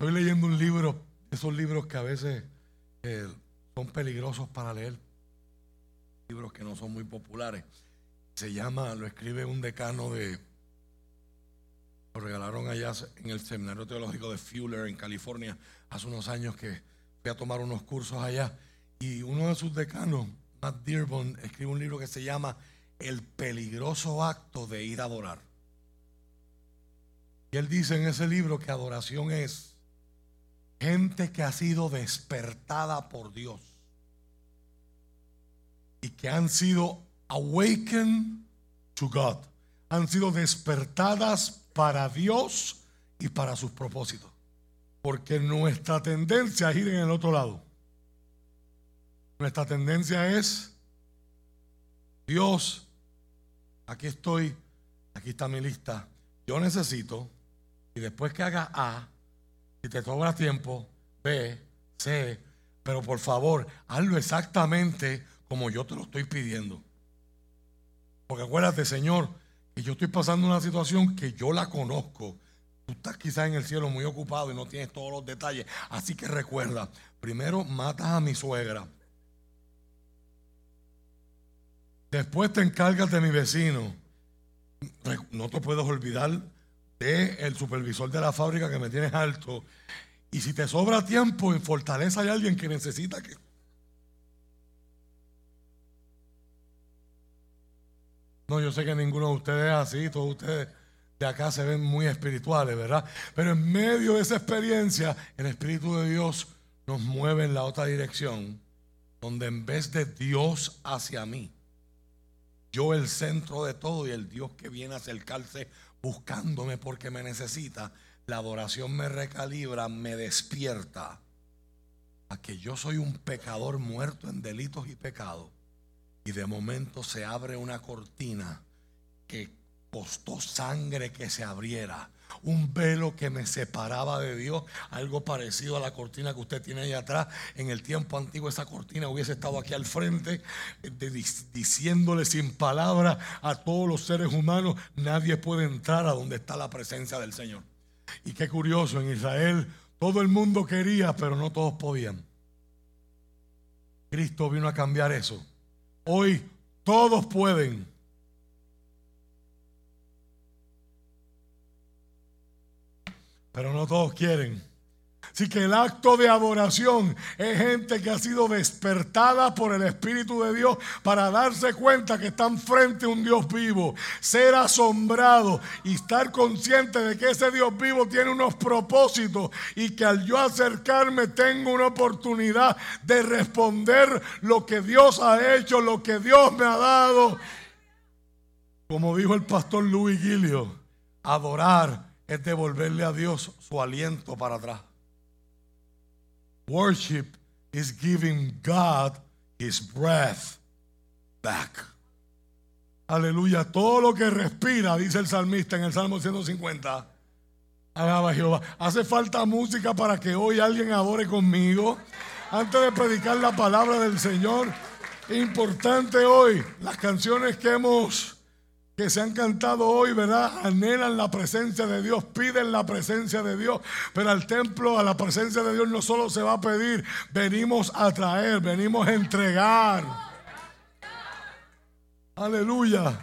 Estoy leyendo un libro, esos libros que a veces eh, son peligrosos para leer, libros que no son muy populares. Se llama, lo escribe un decano de, lo regalaron allá en el Seminario Teológico de Fuller en California hace unos años que fui a tomar unos cursos allá y uno de sus decanos, Matt Dearborn, escribe un libro que se llama El peligroso acto de ir a adorar. Y él dice en ese libro que adoración es gente que ha sido despertada por Dios y que han sido awakened to God, han sido despertadas para Dios y para sus propósitos. Porque nuestra tendencia es ir en el otro lado. Nuestra tendencia es, Dios, aquí estoy, aquí está mi lista, yo necesito, y después que haga A, si te sobra tiempo, B, C, pero por favor, hazlo exactamente como yo te lo estoy pidiendo. Porque acuérdate, Señor, que yo estoy pasando una situación que yo la conozco. Tú estás quizás en el cielo muy ocupado y no tienes todos los detalles. Así que recuerda, primero matas a mi suegra. Después te encargas de mi vecino. No te puedes olvidar de el supervisor de la fábrica que me tienes alto. Y si te sobra tiempo, en Fortaleza hay alguien que necesita que... No, yo sé que ninguno de ustedes es así, todos ustedes de acá se ven muy espirituales, ¿verdad? Pero en medio de esa experiencia, el Espíritu de Dios nos mueve en la otra dirección, donde en vez de Dios hacia mí, yo el centro de todo y el Dios que viene a acercarse buscándome porque me necesita, la adoración me recalibra, me despierta a que yo soy un pecador muerto en delitos y pecados. Y de momento se abre una cortina que costó sangre que se abriera un velo que me separaba de Dios, algo parecido a la cortina que usted tiene ahí atrás. En el tiempo antiguo esa cortina hubiese estado aquí al frente, diciéndole sin palabras a todos los seres humanos, nadie puede entrar a donde está la presencia del Señor. Y qué curioso, en Israel todo el mundo quería, pero no todos podían. Cristo vino a cambiar eso. Hoy todos pueden pero no todos quieren. Así que el acto de adoración es gente que ha sido despertada por el Espíritu de Dios para darse cuenta que están frente a un Dios vivo, ser asombrado y estar consciente de que ese Dios vivo tiene unos propósitos y que al yo acercarme tengo una oportunidad de responder lo que Dios ha hecho, lo que Dios me ha dado. Como dijo el pastor Luis Gilio, adorar es devolverle a Dios su aliento para atrás. Worship is giving God his breath back. Aleluya. Todo lo que respira, dice el salmista en el Salmo 150. Alaba Jehová. Hace falta música para que hoy alguien adore conmigo. Antes de predicar la palabra del Señor, importante hoy las canciones que hemos que se han cantado hoy, ¿verdad? Anhelan la presencia de Dios, piden la presencia de Dios, pero al templo, a la presencia de Dios no solo se va a pedir, venimos a traer, venimos a entregar. Aleluya.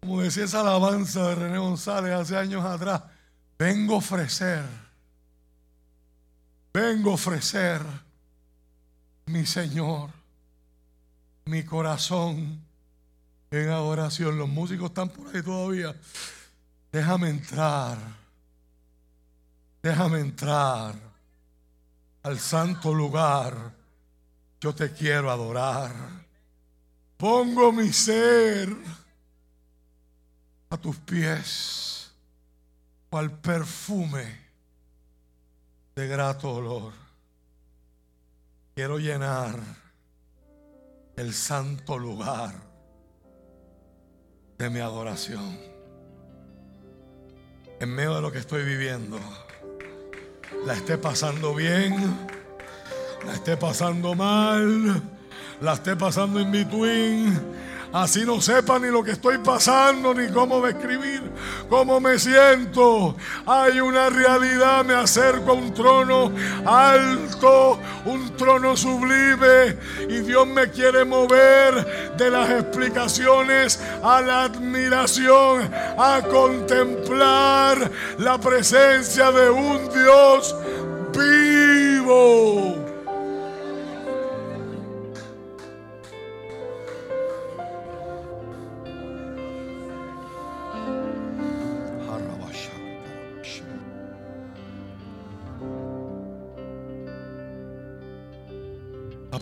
Como decía esa alabanza de René González hace años atrás, vengo a ofrecer, vengo a ofrecer mi Señor, mi corazón en adoración. Los músicos están por ahí todavía. Déjame entrar. Déjame entrar al santo lugar. Yo te quiero adorar. Pongo mi ser a tus pies, al perfume de grato olor. Quiero llenar el santo lugar de mi adoración. En medio de lo que estoy viviendo, la esté pasando bien, la esté pasando mal, la esté pasando en between. Así no sepa ni lo que estoy pasando, ni cómo describir, cómo me siento. Hay una realidad, me acerco a un trono alto, un trono sublime. Y Dios me quiere mover de las explicaciones a la admiración, a contemplar la presencia de un Dios vivo.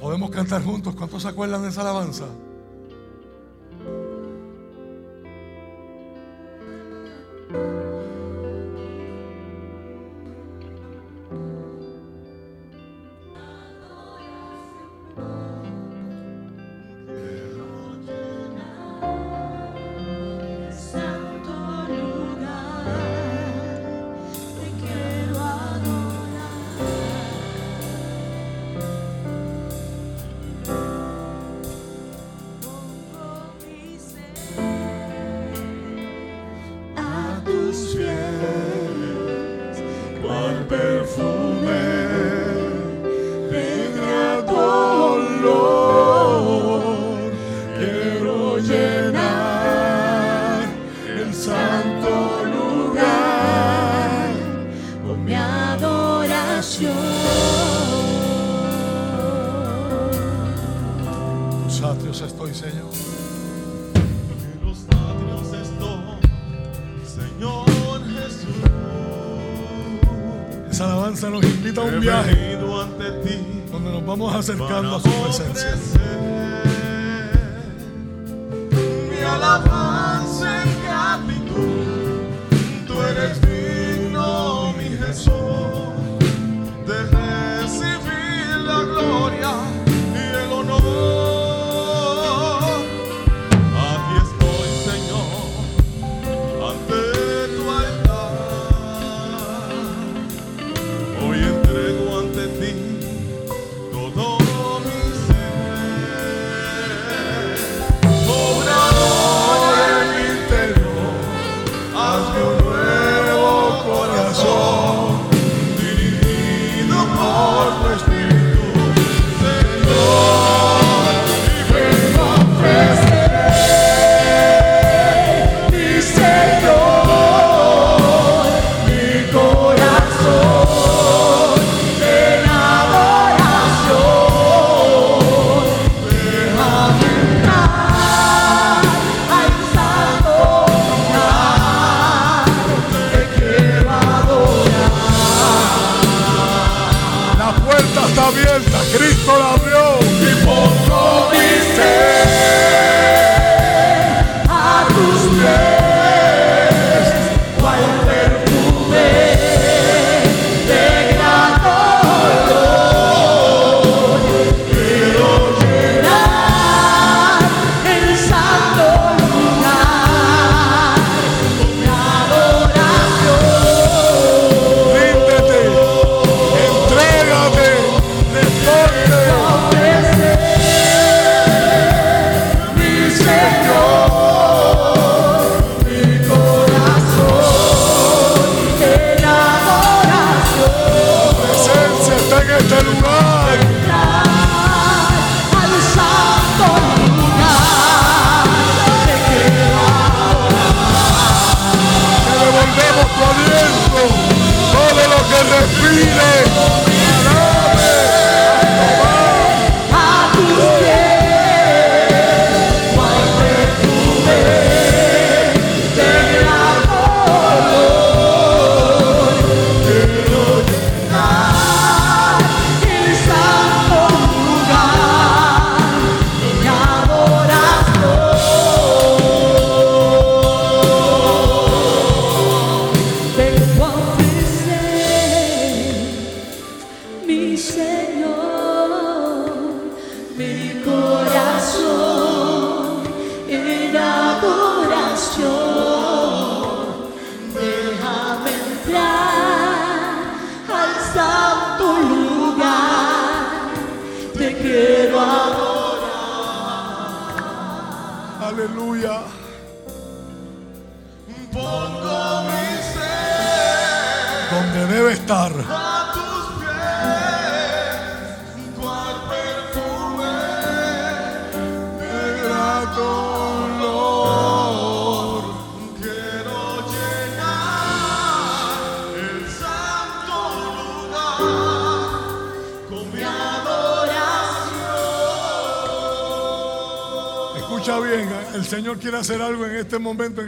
Podemos cantar juntos. ¿Cuántos se acuerdan de esa alabanza?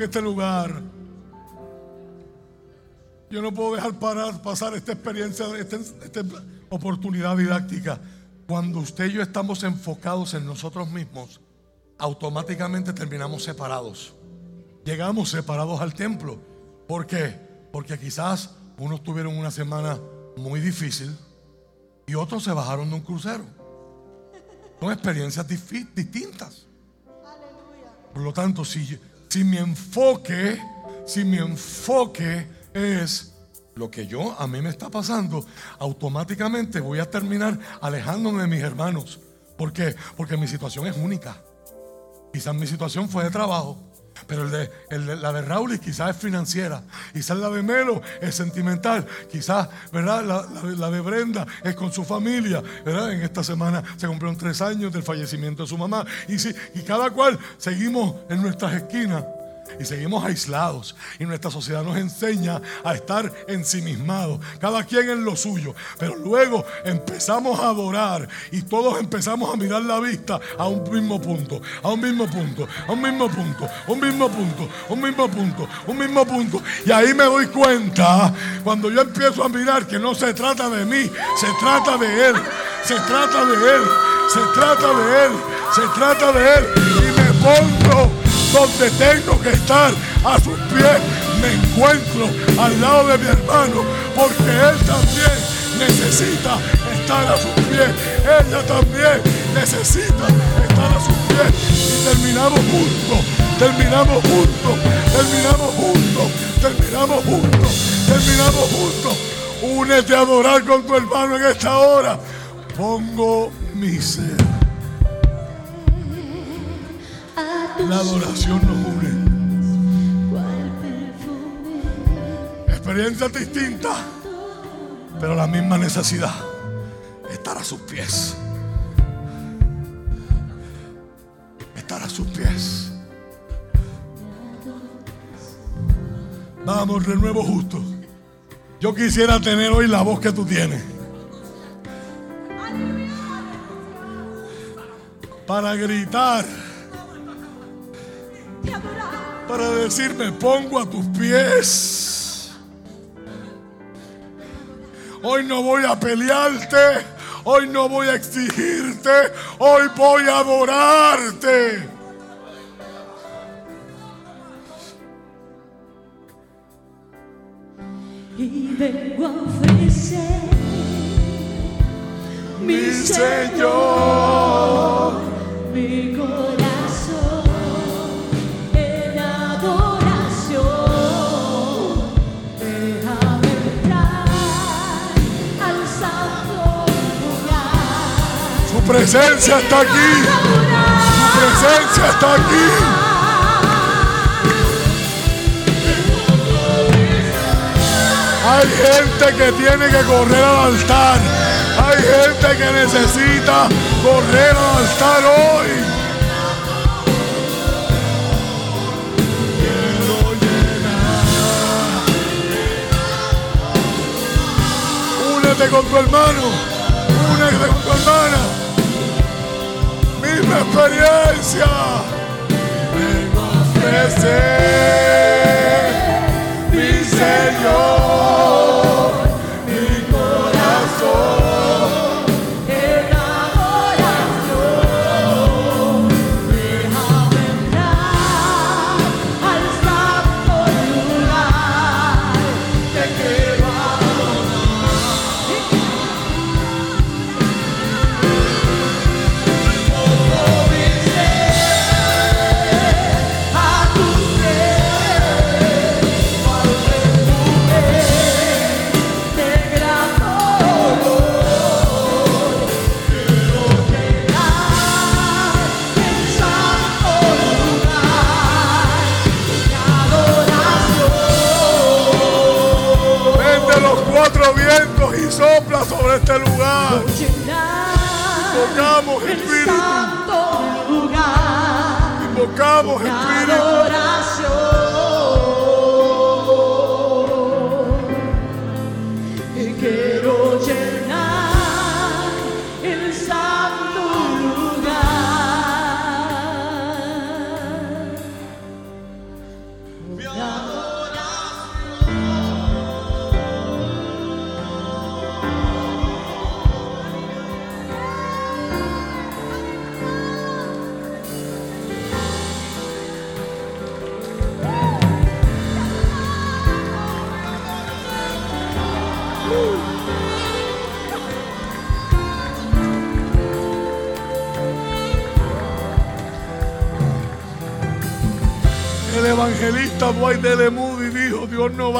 Este lugar. Yo no puedo dejar parar, pasar esta experiencia, esta, esta oportunidad didáctica. Cuando usted y yo estamos enfocados en nosotros mismos, automáticamente terminamos separados. Llegamos separados al templo. ¿Por qué? Porque quizás unos tuvieron una semana muy difícil y otros se bajaron de un crucero. Son experiencias distintas. Por lo tanto, si, si mi enfoque, si mi enfoque es lo que yo a mí me está pasando, automáticamente voy a terminar alejándome de mis hermanos. ¿Por qué? Porque mi situación es única. Quizás mi situación fue de trabajo, pero el de, la de Raúl quizás es financiera, quizás la de Melo es sentimental, quizás ¿verdad? La, la- de Brenda es con su familia. ¿verdad? En esta semana se cumplieron tres años del fallecimiento de su mamá. Y, sí, y cada cual seguimos en nuestras esquinas. Y seguimos aislados. Y nuestra sociedad nos enseña a estar ensimismados. Cada quien en lo suyo. Pero luego empezamos a adorar. Y todos empezamos a mirar la vista a un mismo punto. A un mismo punto. A un mismo punto. Un mismo punto. Un mismo punto. Un mismo punto. Y ahí me doy cuenta. Cuando yo empiezo a mirar que no se trata de mí. Se trata de Él. Se trata de Él. Se trata de Él. Se trata de Él. Y me pongo donde tengo que estar a sus pies. Me encuentro al lado de mi hermano porque él también necesita estar a sus pies. Ella también necesita estar a sus pies. Y terminamos juntos, terminamos juntos, terminamos juntos, terminamos juntos, terminamos juntos. Únete a adorar con tu hermano en esta hora. Pongo mi ser. La adoración nos une. Experiencias distintas, pero la misma necesidad. Estar a sus pies. Estar a sus pies. Vamos, renuevo justo. Yo quisiera tener hoy la voz que tú tienes. Para gritar. Para decirme, pongo a tus pies. Hoy no voy a pelearte. Hoy no voy a exigirte. Hoy voy a adorarte. y vengo a ofrecer mi Señor, mi corazón presencia está aquí. Su presencia está aquí. Hay gente que tiene que correr al altar. Hay gente que necesita correr al altar hoy. Únete con tu hermano. Únete con tu hermana. Misma experiencia. Vengo a ofrecer mi Señor,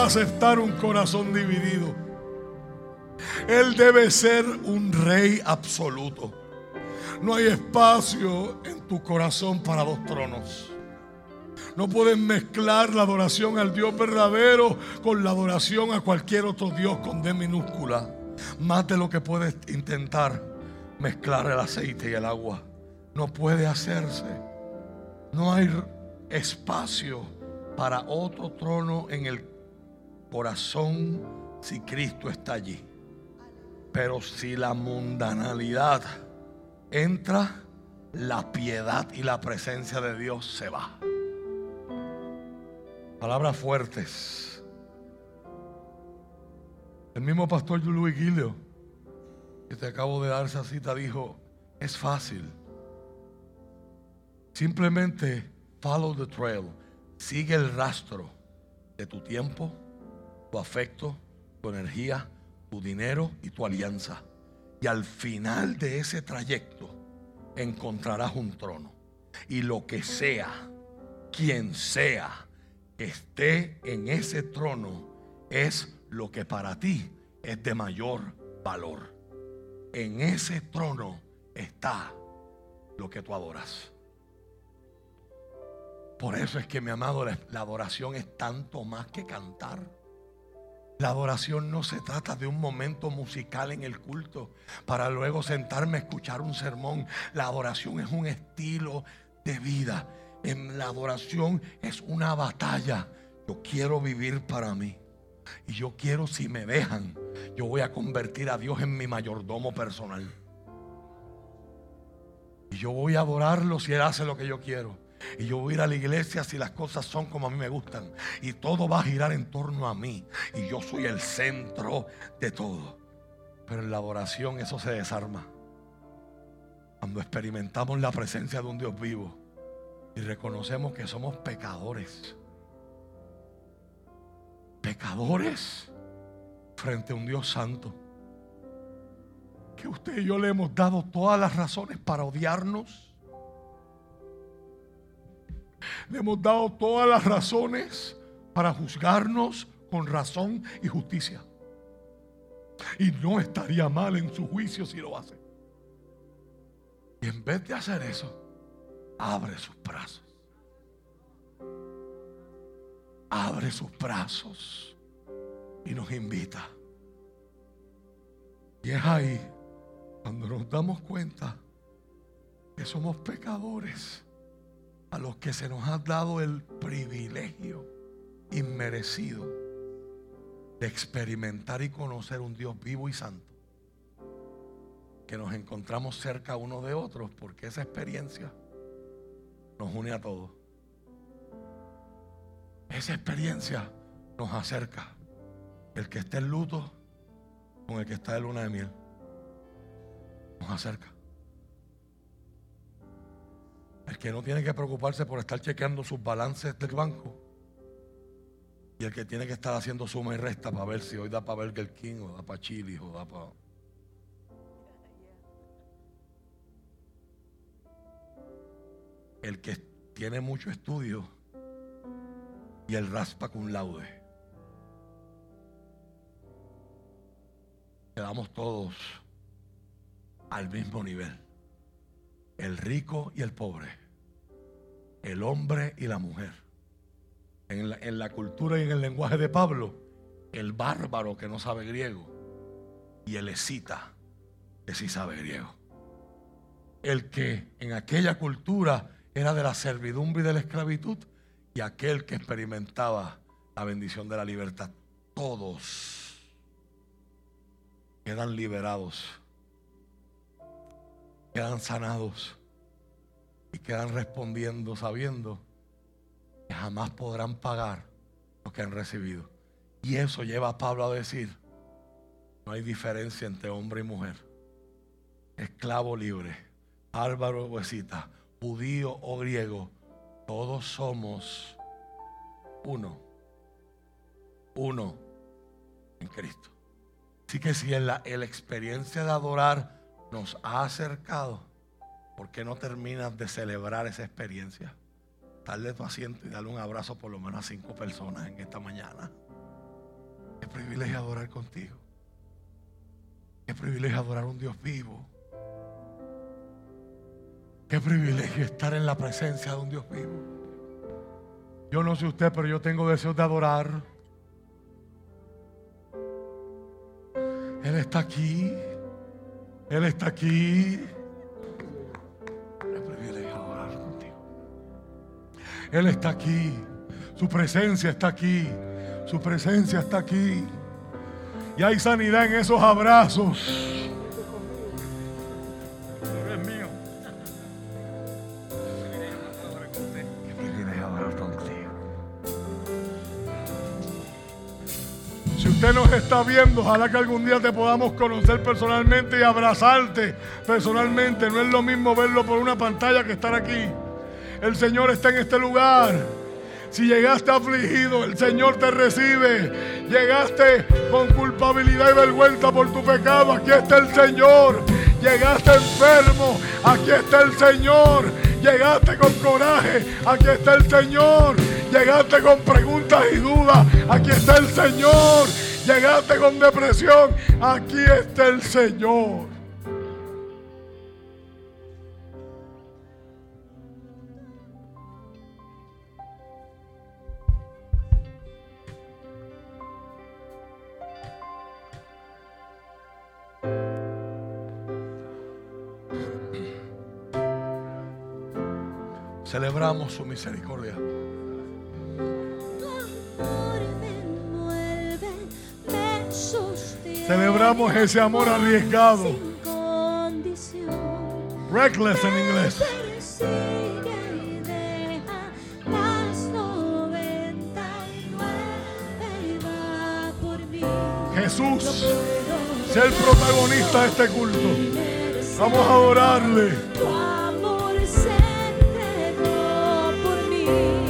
aceptar un corazón dividido. Él debe ser un rey absoluto. No hay espacio en tu corazón para dos tronos. No puedes mezclar la adoración al Dios verdadero con la adoración a cualquier otro Dios con D minúscula. Más de lo que puedes intentar mezclar el aceite y el agua. No puede hacerse. No hay espacio para otro trono en el corazón si Cristo está allí. Pero si la mundanalidad entra, la piedad y la presencia de Dios se va. Palabras fuertes. El mismo pastor Louis Guillo, que te acabo de dar esa cita, dijo, es fácil. Simplemente follow the trail. Sigue el rastro de tu tiempo, tu afecto, tu energía, tu dinero y tu alianza. Y al final de ese trayecto encontrarás un trono. Y lo que sea, quien sea, que esté en ese trono es lo que para ti es de mayor valor. En ese trono está lo que tú adoras. Por eso es que, mi amado, la, adoración es tanto más que cantar. La adoración no se trata de un momento musical en el culto para luego sentarme a escuchar un sermón. La adoración es un estilo de vida. En la adoración es una batalla. Yo quiero vivir para mí. Y yo quiero, si me dejan, yo voy a convertir a Dios en mi mayordomo personal. Y yo voy a adorarlo si Él hace lo que yo quiero. Y yo voy a ir a la iglesia si las cosas son como a mí me gustan. Y todo va a girar en torno a mí. Y yo soy el centro de todo. Pero en la adoración eso se desarma. Cuando experimentamos la presencia de un Dios vivo y reconocemos que somos pecadores. Pecadores frente a un Dios santo. Que usted y yo le hemos dado todas las razones para odiarnos. Le hemos dado todas las razones para juzgarnos con razón y justicia. Y no estaría mal en su juicio si lo hace. Y en vez de hacer eso, abre sus brazos. Abre sus brazos y nos invita. Y es ahí cuando nos damos cuenta que somos pecadores a los que se nos ha dado el privilegio inmerecido de experimentar y conocer un Dios vivo y santo. Que nos encontramos cerca unos de otros porque esa experiencia nos une a todos. Esa experiencia nos acerca. El que esté en luto con el que está de luna de miel. Nos acerca. El que no tiene que preocuparse por estar chequeando sus balances del banco. Y el que tiene que estar haciendo suma y resta para ver si hoy da para Burger King o da para Chili o da para... El que tiene mucho estudio y el raspa con laude. Quedamos todos al mismo nivel el rico y el pobre, el hombre y la mujer. En la, cultura y en el lenguaje de Pablo, el bárbaro que no sabe griego y el escita, que sí sabe griego. El que en aquella cultura era de la servidumbre y de la esclavitud y aquel que experimentaba la bendición de la libertad. Todos quedan liberados, quedan sanados y quedan respondiendo sabiendo que jamás podrán pagar lo que han recibido. Y eso lleva a Pablo a decir, no hay diferencia entre hombre y mujer, esclavo libre, bárbaro o escita, judío o griego, todos somos uno, uno en Cristo. Así que si en la, en la experiencia de adorar nos ha acercado, ¿por qué no terminas de celebrar esa experiencia? Darle tu asiento y darle un abrazo por lo menos a cinco personas en esta mañana. Qué privilegio adorar contigo. Qué privilegio adorar a un Dios vivo. Qué privilegio estar en la presencia de un Dios vivo. Yo no sé usted, pero yo tengo deseos de adorar. Él está aquí. Él está aquí. Él está aquí. Su presencia está aquí. Su presencia está aquí. Y hay sanidad en esos abrazos. Si usted nos está viendo, ojalá que algún día te podamos conocer personalmente y abrazarte personalmente. No es lo mismo verlo por una pantalla que estar aquí. El Señor está en este lugar. Si llegaste afligido, el Señor te recibe. Llegaste con culpabilidad y vergüenza por tu pecado, aquí está el Señor. Llegaste enfermo, aquí está el Señor. Llegaste con coraje, aquí está el Señor. Llegaste con preguntas y dudas, aquí está el Señor. Llegaste con depresión, aquí está el Señor. Celebramos su misericordia. Celebramos ese amor arriesgado. Reckless en inglés. Jesús, sé el protagonista de este culto. Vamos a adorarle. Por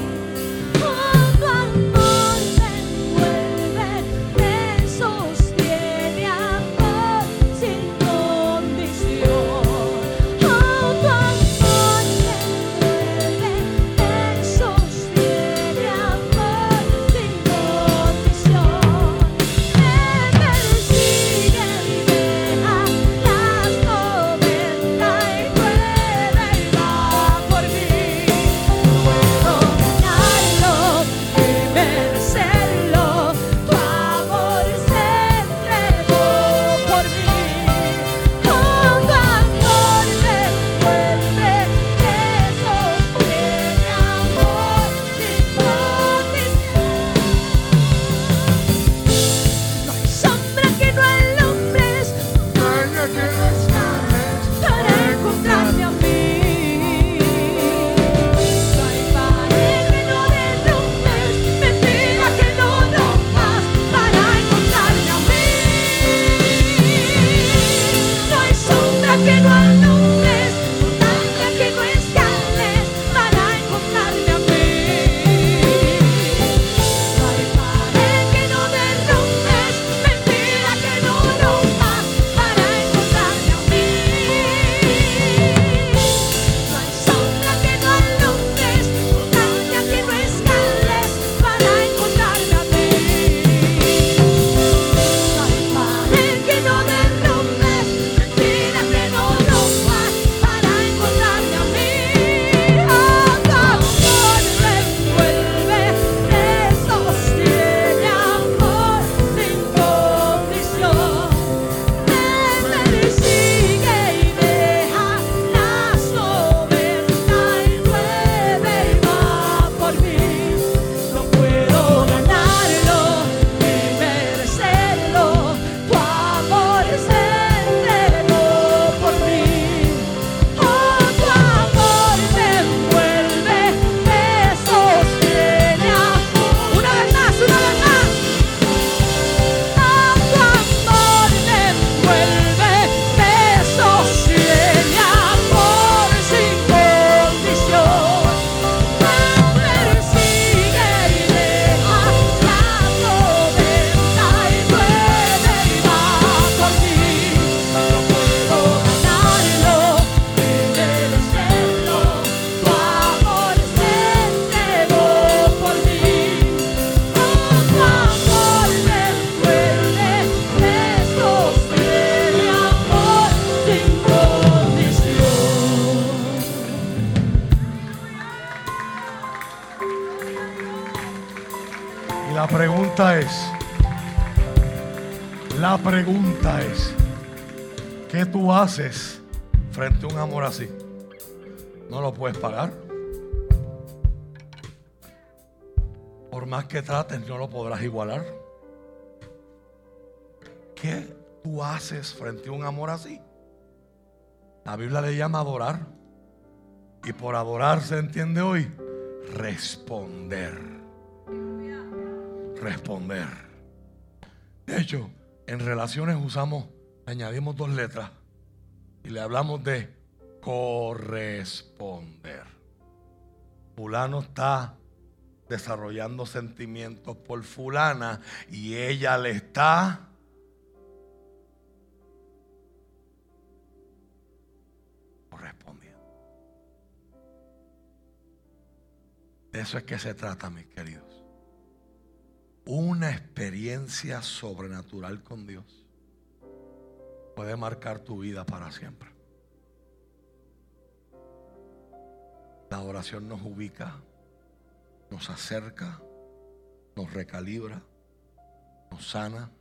haces frente a un amor así? No lo puedes pagar. Por más que trates, no lo podrás igualar. ¿Qué tú haces frente a un amor así? La Biblia le llama adorar. Y por adorar se entiende hoy responder. Responder. De hecho, en relaciones usamos, añadimos dos letras y le hablamos de corresponder. Fulano está desarrollando sentimientos por fulana y ella le está correspondiendo. De eso es que se trata, mis queridos. Una experiencia sobrenatural con Dios puede marcar tu vida para siempre. La oración nos ubica, nos acerca, nos recalibra, nos sana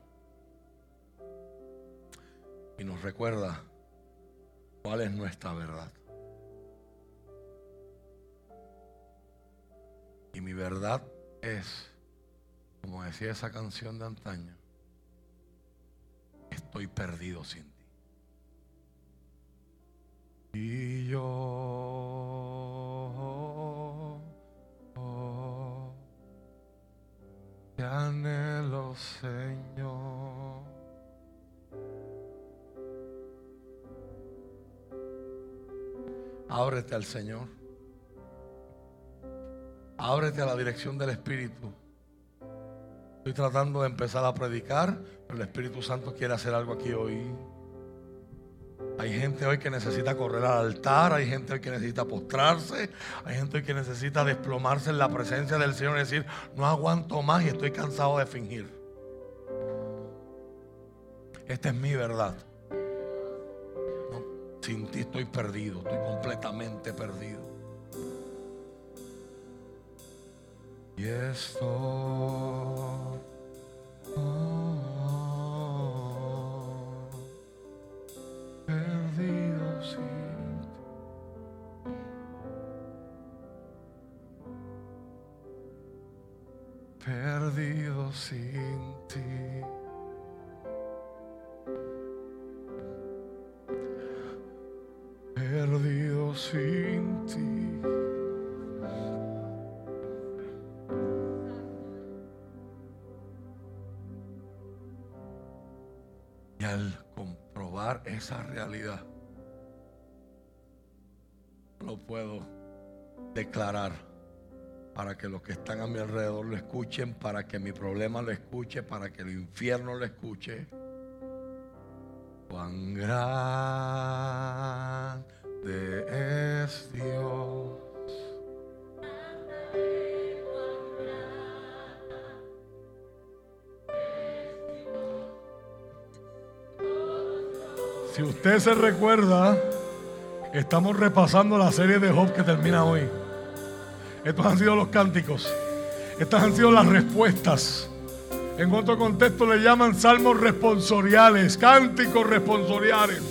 y nos recuerda cuál es nuestra verdad. Y mi verdad es, como decía esa canción de antaño, estoy perdido sin. Y yo oh, Señor. Ábrete al Señor. Ábrete a la dirección del Espíritu. Estoy tratando de empezar a predicar, pero el Espíritu Santo quiere hacer algo aquí hoy. Hay gente hoy que necesita correr al altar, hay gente hoy que necesita postrarse, hay gente hoy que necesita desplomarse en la presencia del Señor y decir, no aguanto más y estoy cansado de fingir. Esta es mi verdad. No, sin ti estoy perdido, estoy completamente perdido. Y esto Perdido sin ti. Perdido sin ti. Y al comprobar esa realidad, lo puedo declarar para que los que están a mi alrededor lo escuchen, para que mi problema lo escuche, para que el infierno lo escuche. Cuán grande es Dios. Si usted se recuerda, estamos repasando la serie de Job que termina hoy. Estos han sido los cánticos. Estas han sido las respuestas. En otro contexto le llaman salmos responsoriales, cánticos responsoriales.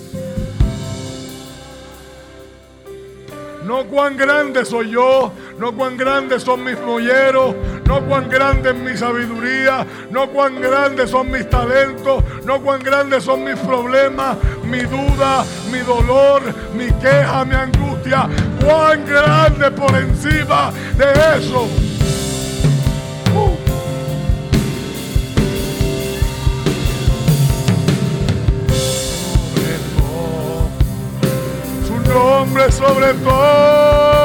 No cuán grande soy yo, no cuán grandes son mis molleros, no cuán grande es mi sabiduría, no cuán grandes son mis talentos, no cuán grandes son mis problemas, mi duda, mi dolor, mi queja, mi angustia. Cuán grande por encima de eso. Uh. Sobre todo, Su nombre sobre todo.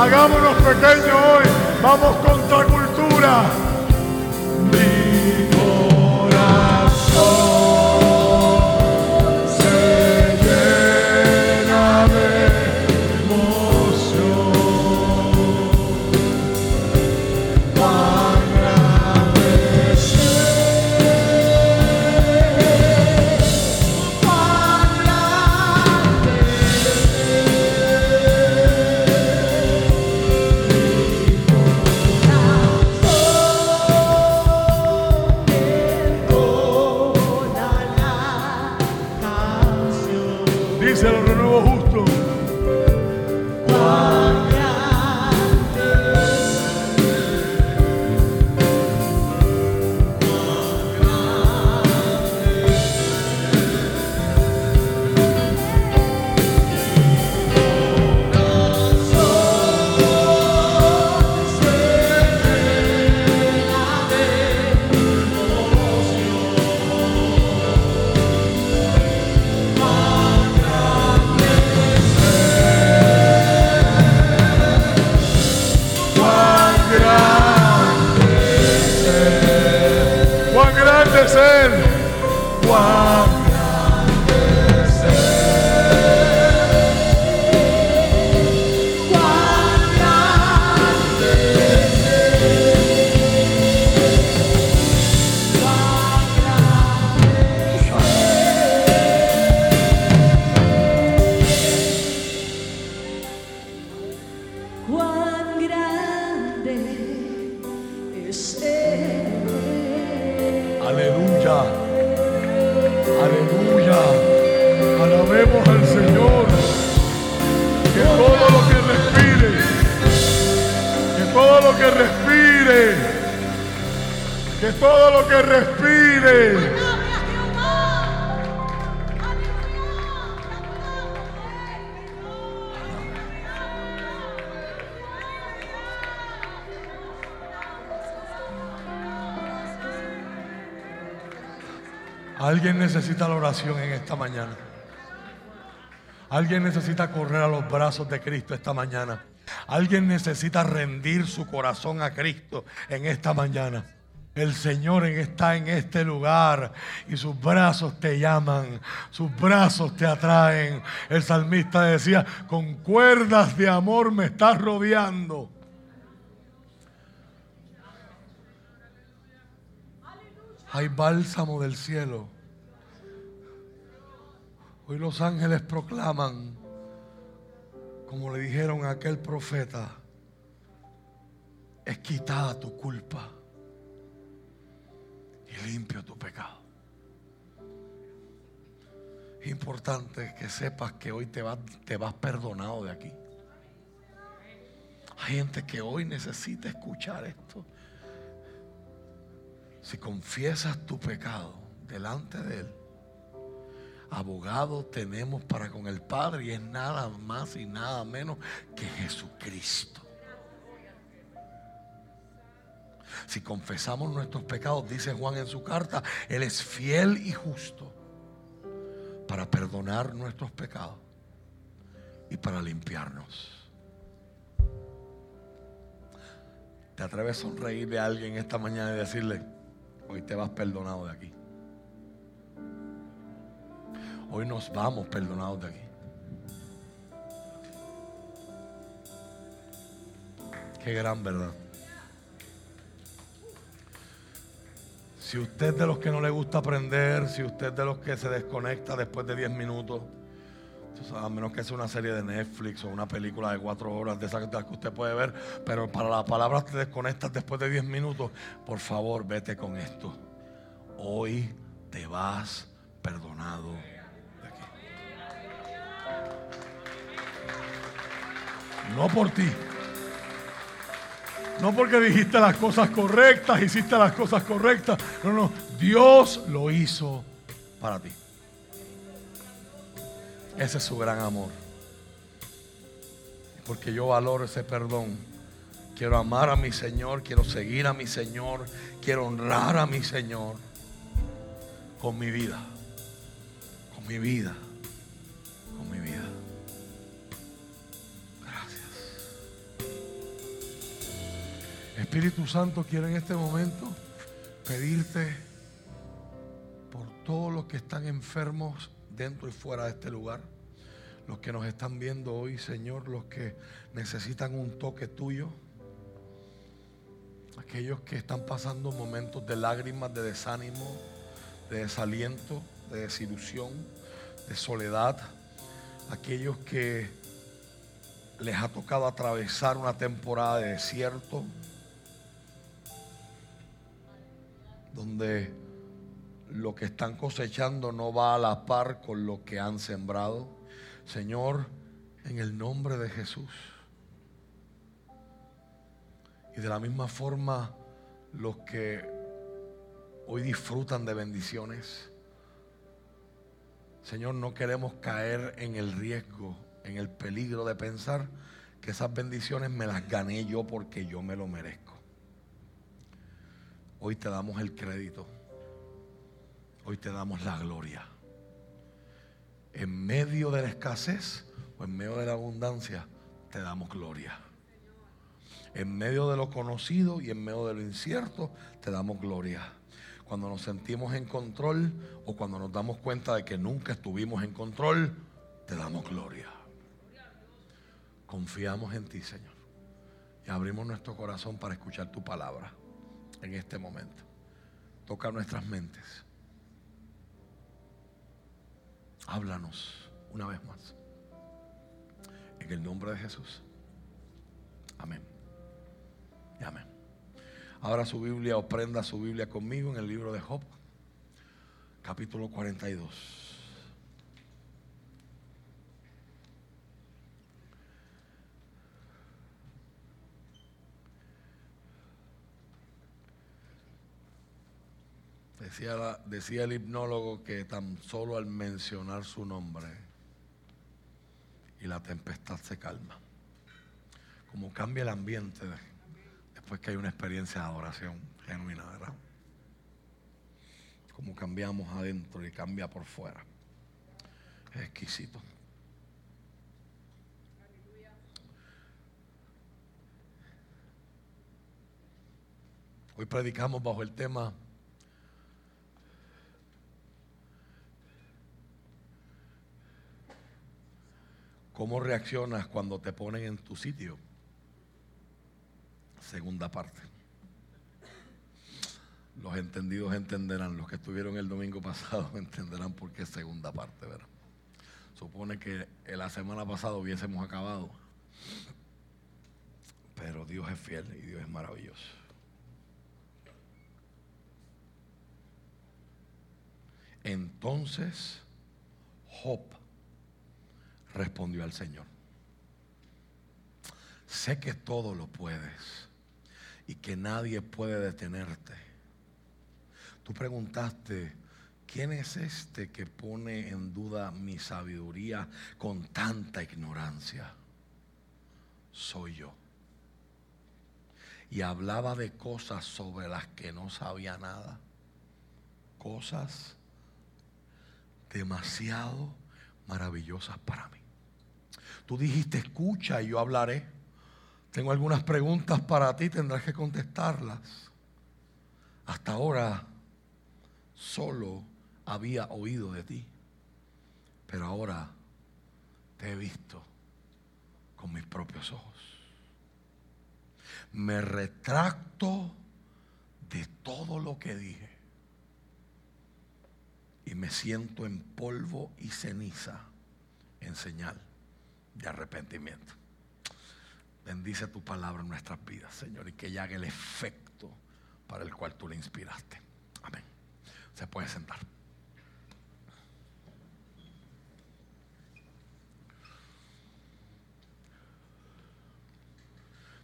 Hagámonos pequeños hoy, vamos en esta mañana. Alguien necesita correr a los brazos de Cristo esta mañana. Alguien necesita rendir su corazón a Cristo en esta mañana. El Señor está en este lugar y sus brazos te llaman, sus brazos te atraen. El salmista decía, con cuerdas de amor me estás rodeando. Hay bálsamo del cielo. Hoy los ángeles proclaman, como le dijeron a aquel profeta, es quitada tu culpa y limpio tu pecado. Es importante que sepas que hoy te vas, te vas perdonado de aquí. Hay gente que hoy necesita escuchar esto. Si confiesas tu pecado delante de Él, abogado tenemos para con el Padre y es nada más y nada menos que Jesucristo. Si confesamos nuestros pecados, dice Juan en su carta, Él es fiel y justo para perdonar nuestros pecados y para limpiarnos. ¿Te atreves a sonreírle a alguien esta mañana y decirle, hoy te vas perdonado de aquí? Hoy nos vamos perdonados de aquí. Qué gran verdad. Si usted es de los que no le gusta aprender, si usted es de los que se desconecta después de 10 minutos, a menos que sea una serie de Netflix o una película de 4 horas de esas que usted puede ver, pero para la palabra te desconectas después de 10 minutos, por favor, vete con esto. Hoy te vas perdonado no por ti. No porque dijiste las cosas correctas, hiciste las cosas correctas. No, no. Dios lo hizo para ti. Ese es su gran amor. Porque yo valoro ese perdón. Quiero amar a mi Señor, quiero seguir a mi Señor, quiero honrar a mi Señor con mi vida. Con mi vida. Mi vida. Espíritu Santo, quiero en este momento pedirte por todos los que están enfermos dentro y fuera de este lugar, los que nos están viendo hoy, Señor, los que necesitan un toque tuyo, aquellos que están pasando momentos de lágrimas, de desánimo, de desaliento, de desilusión, de soledad, aquellos que les ha tocado atravesar una temporada de desierto, donde lo que están cosechando no va a la par con lo que han sembrado. Señor, en el nombre de Jesús. Y de la misma forma, los que hoy disfrutan de bendiciones, Señor, no queremos caer en el riesgo, en el peligro de pensar que esas bendiciones me las gané yo porque yo me lo merezco. Hoy te damos el crédito. Hoy te damos la gloria. En medio de la escasez o en medio de la abundancia, te damos gloria. En medio de lo conocido y en medio de lo incierto, te damos gloria. Cuando nos sentimos en control o cuando nos damos cuenta de que nunca estuvimos en control, te damos gloria. Confiamos en ti, Señor. Y abrimos nuestro corazón para escuchar tu palabra en este momento. Toca nuestras mentes. Háblanos una vez más. En el nombre de Jesús. Amén. Y amén. Ahora su Biblia o prenda su Biblia conmigo en el libro de Job, capítulo 42. Decía, el hipnólogo que tan solo al mencionar su nombre y la tempestad se calma. Como cambia el ambiente después que hay una experiencia de adoración genuina, ¿verdad? Como cambiamos adentro y cambia por fuera. Es exquisito. Hoy predicamos bajo el tema ¿Cómo reaccionas cuando te ponen en tu sitio? Segunda parte. Los entendidos entenderán, los que estuvieron el domingo pasado entenderán por qué segunda parte, ¿verdad? Supone que la semana pasada hubiésemos acabado, pero Dios es fiel y Dios es maravilloso. Entonces, Job respondió al Señor. Sé que todo lo puedes y que nadie puede detenerte. Tú preguntaste, ¿quién es este que pone en duda mi sabiduría con tanta ignorancia? Soy yo. Y hablaba de cosas sobre las que no sabía nada. Cosas demasiado maravillosas para mí. Tú dijiste, escucha y yo hablaré. Tengo algunas preguntas para ti, tendrás que contestarlas. Hasta ahora solo había oído de ti, pero ahora te he visto con mis propios ojos. Me retracto de todo lo que dije y me siento en polvo y ceniza en señal de arrepentimiento. Bendice tu palabra en nuestras vidas, Señor, y que ella haga el efecto para el cual tú le inspiraste. Amén. Se puede sentar.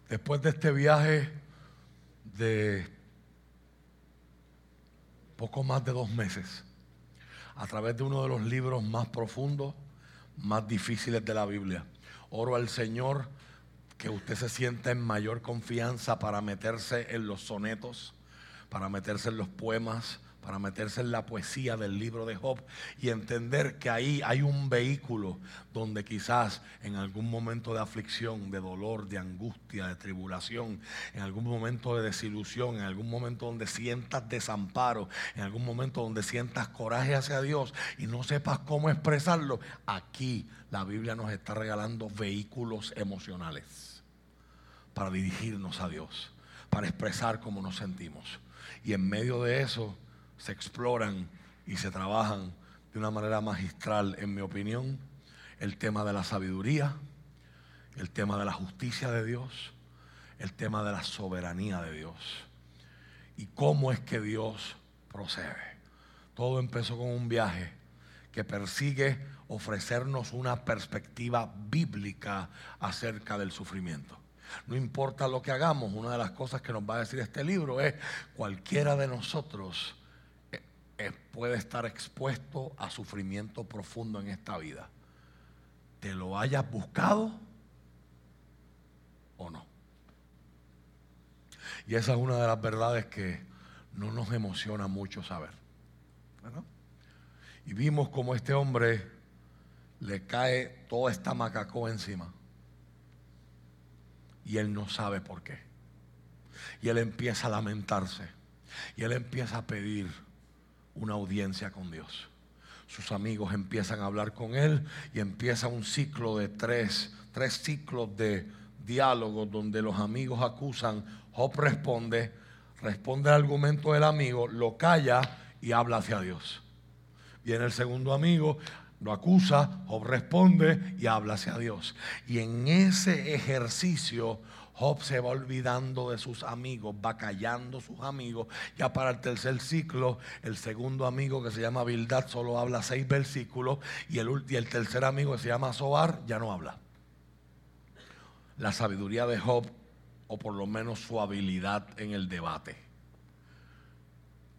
Después de este viaje de poco más de dos meses, a través de uno de los libros más profundos, más difíciles de la Biblia, oro al Señor que usted se sienta en mayor confianza para meterse en los sonetos, para meterse en los poemas, para meterse en la poesía del libro de Job y entender que ahí hay un vehículo donde quizás en algún momento de aflicción, de dolor, de angustia, de tribulación, en algún momento de desilusión, en algún momento donde sientas desamparo, en algún momento donde sientas coraje hacia Dios y no sepas cómo expresarlo, aquí la Biblia nos está regalando vehículos emocionales para dirigirnos a Dios, para expresar cómo nos sentimos. Y en medio de eso, se exploran y se trabajan de una manera magistral, en mi opinión, el tema de la sabiduría, el tema de la justicia de Dios, el tema de la soberanía de Dios y cómo es que Dios procede. Todo empezó con un viaje que persigue ofrecernos una perspectiva bíblica acerca del sufrimiento. No importa lo que hagamos, una de las cosas que nos va a decir este libro es cualquiera de nosotros eh, puede estar expuesto a sufrimiento profundo en esta vida. Te lo hayas buscado o no. Y esa es una de las verdades que no nos emociona mucho saber. Y vimos como este hombre le cae toda esta macacó encima. Y él no sabe por qué. Y él empieza a lamentarse. Y él empieza a pedir una audiencia con Dios. Sus amigos empiezan a hablar con él y empieza un ciclo de tres, tres ciclos de diálogos donde los amigos acusan, Job responde, responde al argumento del amigo, lo calla y habla hacia Dios. Viene el segundo amigo, lo acusa, Job responde y habla hacia Dios. Y en ese ejercicio Job se va olvidando de sus amigos, va callando sus amigos. Ya para el tercer ciclo, el segundo amigo que se llama Bildad solo habla seis versículos y el, y el tercer amigo que se llama Sobar ya no habla. La sabiduría de Job, o por lo menos su habilidad en el debate,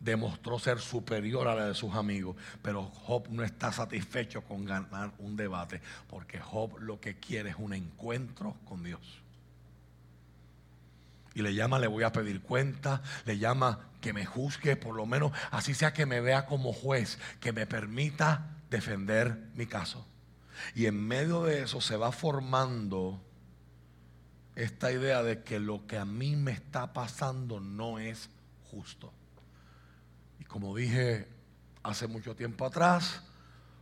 demostró ser superior a la de sus amigos, pero Job no está satisfecho con ganar un debate, porque Job lo que quiere es un encuentro con Dios y le llama, le voy a pedir cuenta, le llama que me juzgue, por lo menos así sea que me vea como juez, que me permita defender mi caso. Y en medio de eso se va formando esta idea de que lo que a mí me está pasando no es justo. Como dije hace mucho tiempo atrás,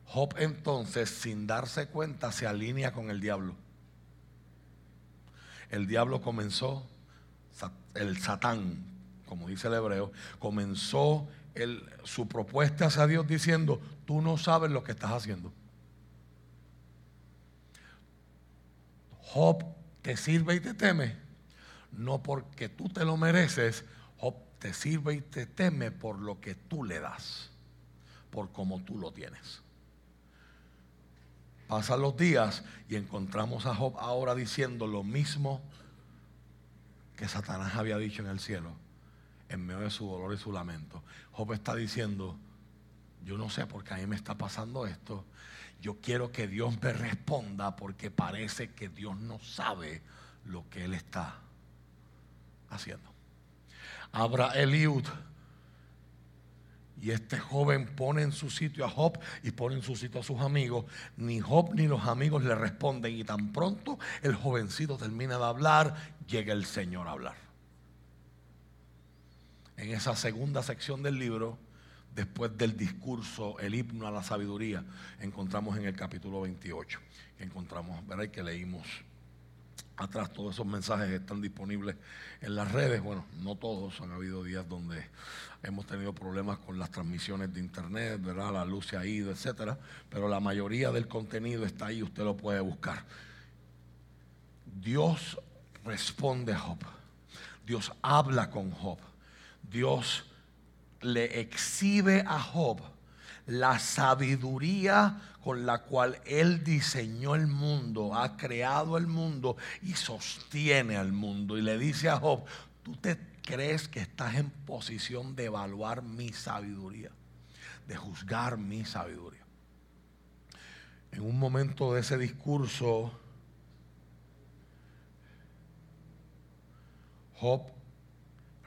Job entonces, sin darse cuenta, se alinea con el diablo. El diablo comenzó el Satán, como dice el hebreo, comenzó su propuesta hacia Dios diciendo, tú no sabes lo que estás haciendo. Job te sirve y te teme, no porque tú te lo mereces, te sirve y te teme por lo que tú le das, por cómo tú lo tienes. Pasan los días y encontramos a Job ahora diciendo lo mismo que Satanás había dicho en el cielo, en medio de su dolor y su lamento. Job está diciendo, yo no sé por qué a mí me está pasando esto. Yo quiero que Dios me responda porque parece que Dios no sabe lo que Él está haciendo. Abra Eliud. Y este joven pone en su sitio a Job y pone en su sitio a sus amigos. Ni Job ni los amigos le responden. Y tan pronto el jovencito termina de hablar, llega el Señor a hablar. En esa segunda sección del libro, después del discurso, el himno a la sabiduría, encontramos en el capítulo 28, encontramos, ¿verdad? que leímos atrás. Todos esos mensajes están disponibles en las redes. Bueno, no todos, han habido días donde hemos tenido problemas con las transmisiones de internet, ¿verdad? La luz se ha ido, etcétera. Pero la mayoría del contenido está ahí, usted lo puede buscar. Dios responde a Job. Dios habla con Job. Dios le exhibe a Job la sabiduría con la cual Él diseñó el mundo, ha creado el mundo y sostiene al mundo. Y le dice a Job, tú te crees que estás en posición de evaluar mi sabiduría, de juzgar mi sabiduría. En un momento de ese discurso, Job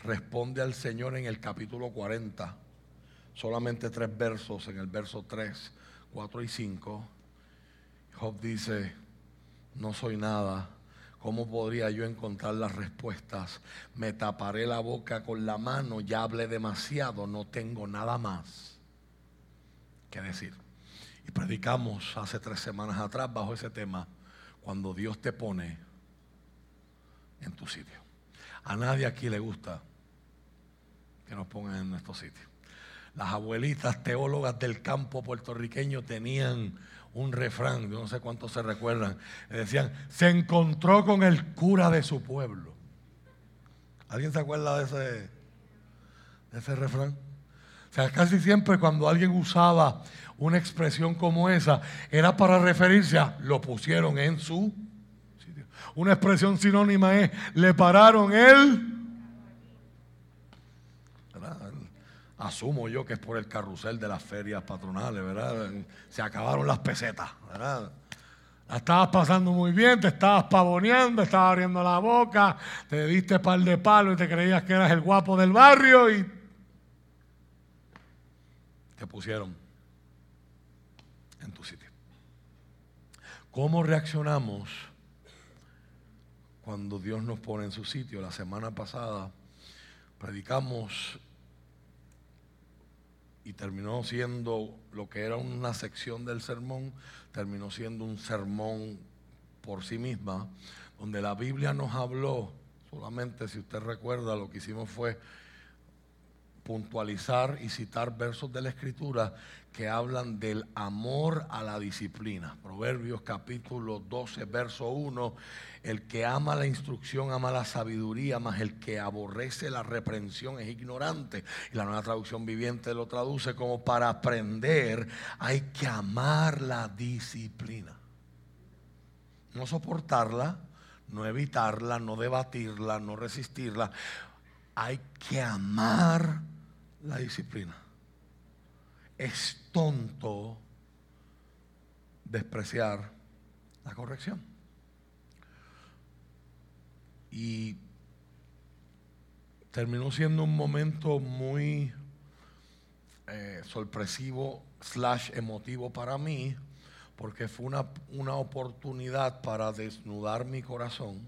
responde al Señor en el capítulo 40, solamente tres versos, en el verso 3, 4 y 5. Job dice, no soy nada, ¿cómo podría yo encontrar las respuestas? Me taparé la boca con la mano, ya hablé demasiado, no tengo nada más que decir. Y predicamos hace tres semanas atrás bajo ese tema, cuando Dios te pone en tu sitio. A nadie aquí le gusta que nos pongan en nuestro sitio. Las abuelitas teólogas del campo puertorriqueño tenían un refrán, yo no sé cuántos se recuerdan, decían, se encontró con el cura de su pueblo. ¿Alguien se acuerda de ese, de ese refrán? O sea, casi siempre cuando alguien usaba una expresión como esa, era para referirse a lo pusieron en su sitio. Una expresión sinónima es, le pararon el Asumo yo que es por el carrusel de las ferias patronales, ¿verdad? Se acabaron las pesetas, ¿verdad? La estabas pasando muy bien, te estabas pavoneando, estabas abriendo la boca, te diste par de palo y te creías que eras el guapo del barrio y te pusieron en tu sitio. ¿Cómo reaccionamos cuando Dios nos pone en su sitio? La semana pasada predicamos y terminó siendo lo que era una sección del sermón, terminó siendo un sermón por sí misma, donde la Biblia nos habló, solamente si usted recuerda, lo que hicimos fue puntualizar y citar versos de la Escritura que hablan del amor a la disciplina. Proverbios capítulo 12, verso 1, el que ama la instrucción ama la sabiduría, mas el que aborrece la reprensión es ignorante. Y la nueva traducción viviente lo traduce como para aprender hay que amar la disciplina. No soportarla, no evitarla, no debatirla, no resistirla. Hay que amar la disciplina. Es tonto despreciar la corrección. Y terminó siendo un momento muy eh, sorpresivo slash emotivo para mí, porque fue una, una oportunidad para desnudar mi corazón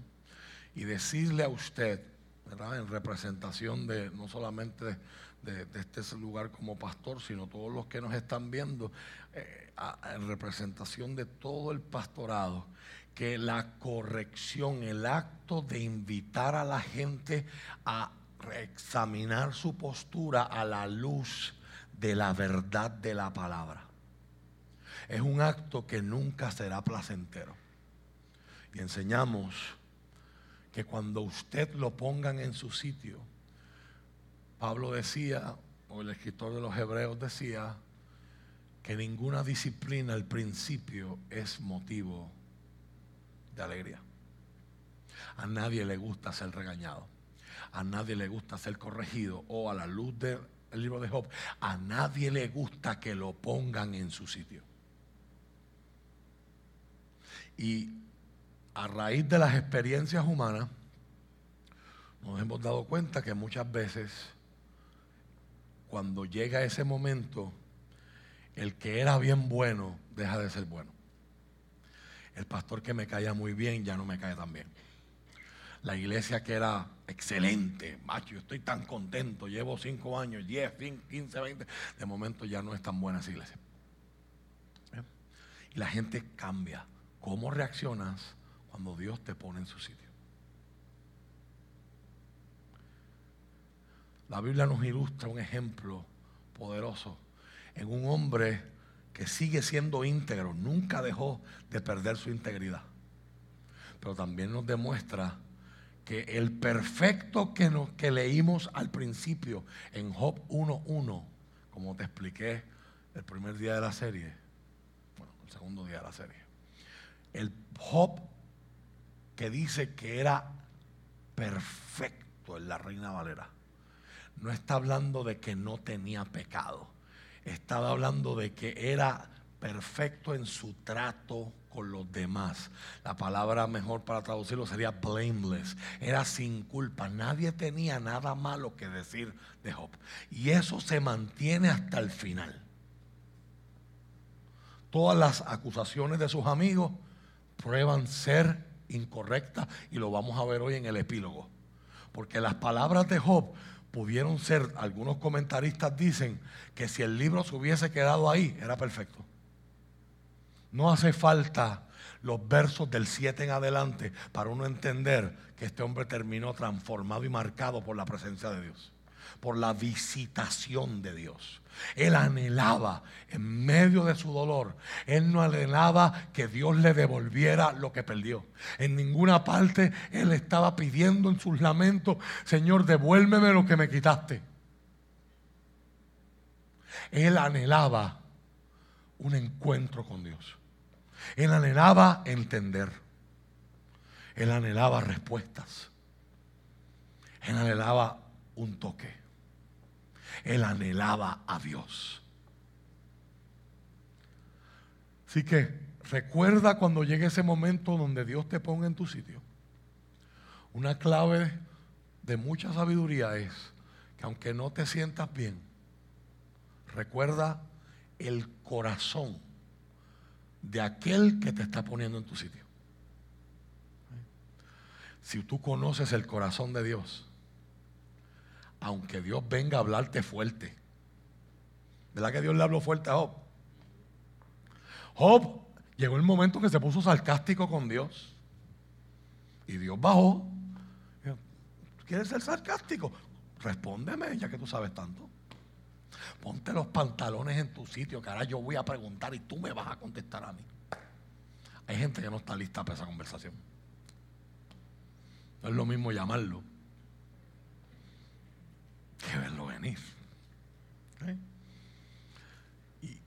y decirle a usted, ¿verdad? en representación de no solamente de, este lugar como pastor, sino todos los que nos están viendo, eh, en representación de todo el pastorado, que la corrección, el acto de invitar a la gente a examinar su postura a la luz de la verdad de la palabra. Es un acto que nunca será placentero. Y enseñamos que cuando usted lo pongan en su sitio, Pablo decía, o el escritor de los Hebreos decía, que ninguna disciplina al principio es motivo de alegría. A nadie le gusta ser regañado. A nadie le gusta ser corregido. O a la luz del libro de Job, a nadie le gusta que lo pongan en su sitio. Y a raíz de las experiencias humanas, nos hemos dado cuenta que muchas veces cuando llega ese momento, el que era bien bueno deja de ser bueno. El pastor que me caía muy bien ya no me cae tan bien. La iglesia que era excelente, macho, yo estoy tan contento, llevo cinco años, 10, 15, 20, de momento ya no es tan buena esa iglesia. Y la gente cambia. ¿Cómo reaccionas Cuando Dios te pone en su sitio. La Biblia nos ilustra un ejemplo poderoso en un hombre que sigue siendo íntegro, nunca dejó de perder su integridad. Pero también nos demuestra que el perfecto que, leímos al principio en Job 1.1, como te expliqué el primer día de la serie, bueno, el segundo día de la serie, el Job que dice que era perfecto en la Reina Valera, no está hablando de que no tenía pecado, estaba hablando de que era perfecto en su trato con los demás. La palabra mejor para traducirlo sería blameless. Era sin culpa. Nadie tenía nada malo que decir de Job. Y eso se mantiene hasta el final. Todas las acusaciones de sus amigos prueban ser incorrectas y lo vamos a ver hoy en el epílogo. Porque las palabras de Job pudieron ser, algunos comentaristas dicen que si el libro se hubiese quedado ahí, era perfecto. No hace falta los versos del 7 en adelante para uno entender que este hombre terminó transformado y marcado por la presencia de Dios, por la visitación de Dios. Él anhelaba en medio de su dolor, él no anhelaba que Dios le devolviera lo que perdió. En ninguna parte él estaba pidiendo en sus lamentos, Señor, devuélveme lo que me quitaste. Él anhelaba un encuentro con Dios. Él anhelaba entender. Él anhelaba respuestas. Él anhelaba un toque. Él anhelaba a Dios. Así que recuerda cuando llegue ese momento donde Dios te ponga en tu sitio. Una clave de mucha sabiduría es que aunque no te sientas bien, recuerda el corazón de aquel que te está poniendo en tu sitio. Si tú conoces el corazón de Dios, aunque Dios venga a hablarte fuerte, ¿verdad que Dios le habló fuerte a Job? Job llegó el momento que se puso sarcástico con Dios y Dios bajó. ¿Quieres ser sarcástico? Respóndeme, ya que tú sabes tanto. Ponte los pantalones en tu sitio, que ahora yo voy a preguntar y tú me vas a contestar a mí. Hay gente que no está lista para esa conversación. No es lo mismo llamarlo que verlo venir.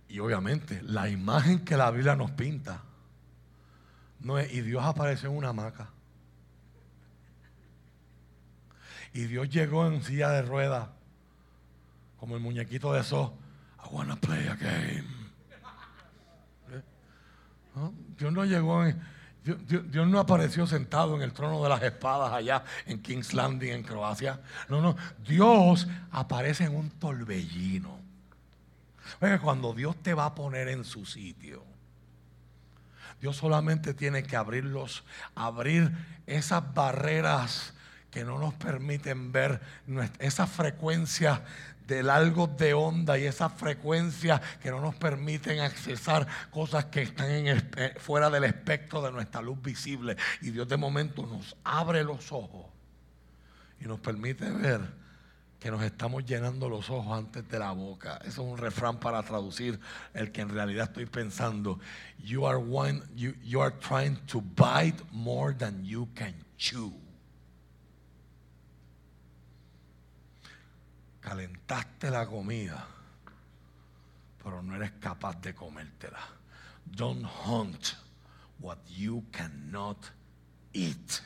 Y, obviamente la imagen que la Biblia nos pinta no es, y Dios apareció en una hamaca. Y Dios llegó en silla de ruedas como el muñequito de eso, I wanna play a game. ¿Eh? Dios no llegó Dios, no apareció sentado en el trono de las espadas allá en King's Landing en Croacia. No, no. Dios aparece en un torbellino. Oiga, cuando Dios te va a poner en su sitio, Dios solamente tiene que abrirlos, abrir esas barreras que no nos permiten ver esa frecuencia del algo de onda y esa frecuencia que no nos permiten accesar cosas que están en fuera del espectro de nuestra luz visible. Y Dios de momento nos abre los ojos y nos permite ver que nos estamos llenando los ojos antes de la boca. Eso es un refrán para traducir el que en realidad estoy pensando. You are, one, you, you are trying to bite more than you can chew. Calentaste la comida, pero no eres capaz de comértela. Don't hunt what you cannot eat.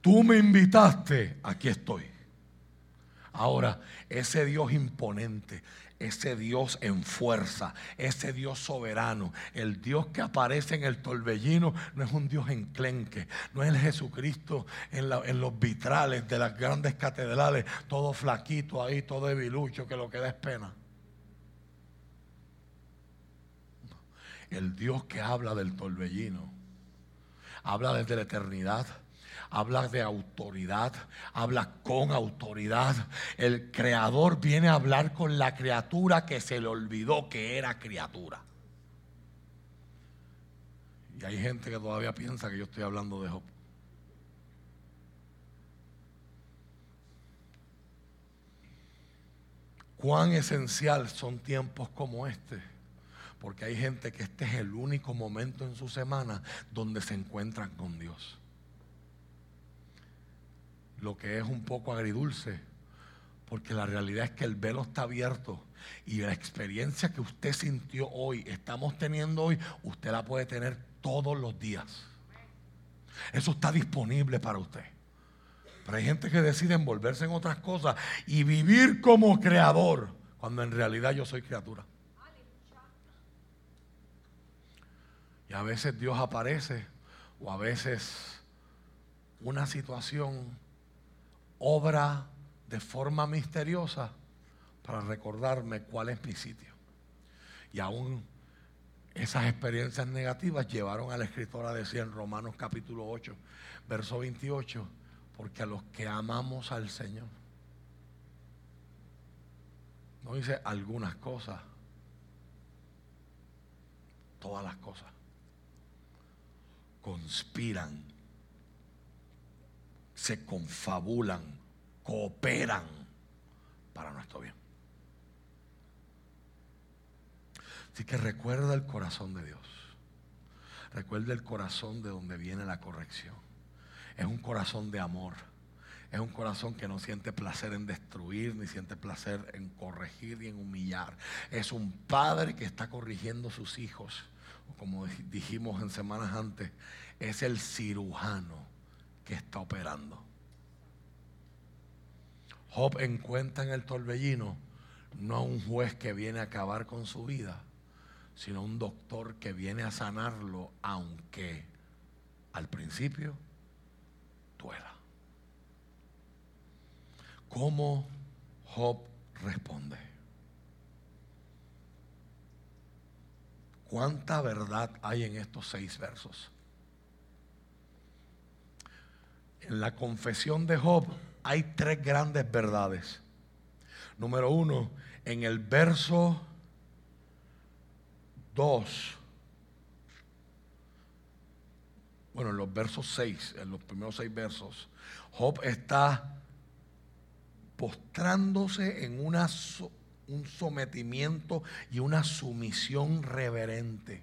Tú me invitaste, aquí estoy. Ahora, ese Dios imponente, ese Dios en fuerza, ese Dios soberano, el Dios que aparece en el torbellino, no es un Dios enclenque, no es el Jesucristo en, los vitrales de las grandes catedrales, todo flaquito ahí, todo debilucho, que lo que da es pena. El Dios que habla del torbellino, habla desde la eternidad habla de autoridad, habla con autoridad. El creador viene a hablar con la criatura que se le olvidó que era criatura. Y hay gente que todavía piensa que yo estoy hablando de Job. Cuán esencial son tiempos como este. Porque hay gente que este es el único momento en su semana donde se encuentran con Dios. Lo que es un poco agridulce, porque la realidad es que el velo está abierto y la experiencia que usted sintió hoy, estamos teniendo hoy, usted la puede tener todos los días. Eso está disponible para usted. Pero hay gente que decide envolverse en otras cosas y vivir como creador, cuando en realidad yo soy criatura. Y a veces Dios aparece o a veces una situación obra de forma misteriosa para recordarme cuál es mi sitio. Y aún esas experiencias negativas llevaron a la escritora decir en Romanos capítulo 8, verso 28, porque a los que amamos al Señor, no dice algunas cosas, todas las cosas conspiran, se confabulan, cooperan para nuestro bien. Así que recuerda el corazón de Dios. Recuerda el corazón de donde viene la corrección. Es un corazón de amor. Es un corazón que no siente placer en destruir, ni siente placer en corregir y en humillar. Es un padre que está corrigiendo a sus hijos como dijimos en semanas antes, es el cirujano que está operando. Job encuentra en el torbellino no a un juez que viene a acabar con su vida, sino a un doctor que viene a sanarlo, aunque al principio duela. ¿Cómo Job responde? ¿Cuánta verdad hay en estos seis versos? En la confesión de Job hay tres grandes verdades. Número uno, en el verso 2, bueno, en los versos 6, en los primeros seis versos, Job está postrándose en una un sometimiento y una sumisión reverente.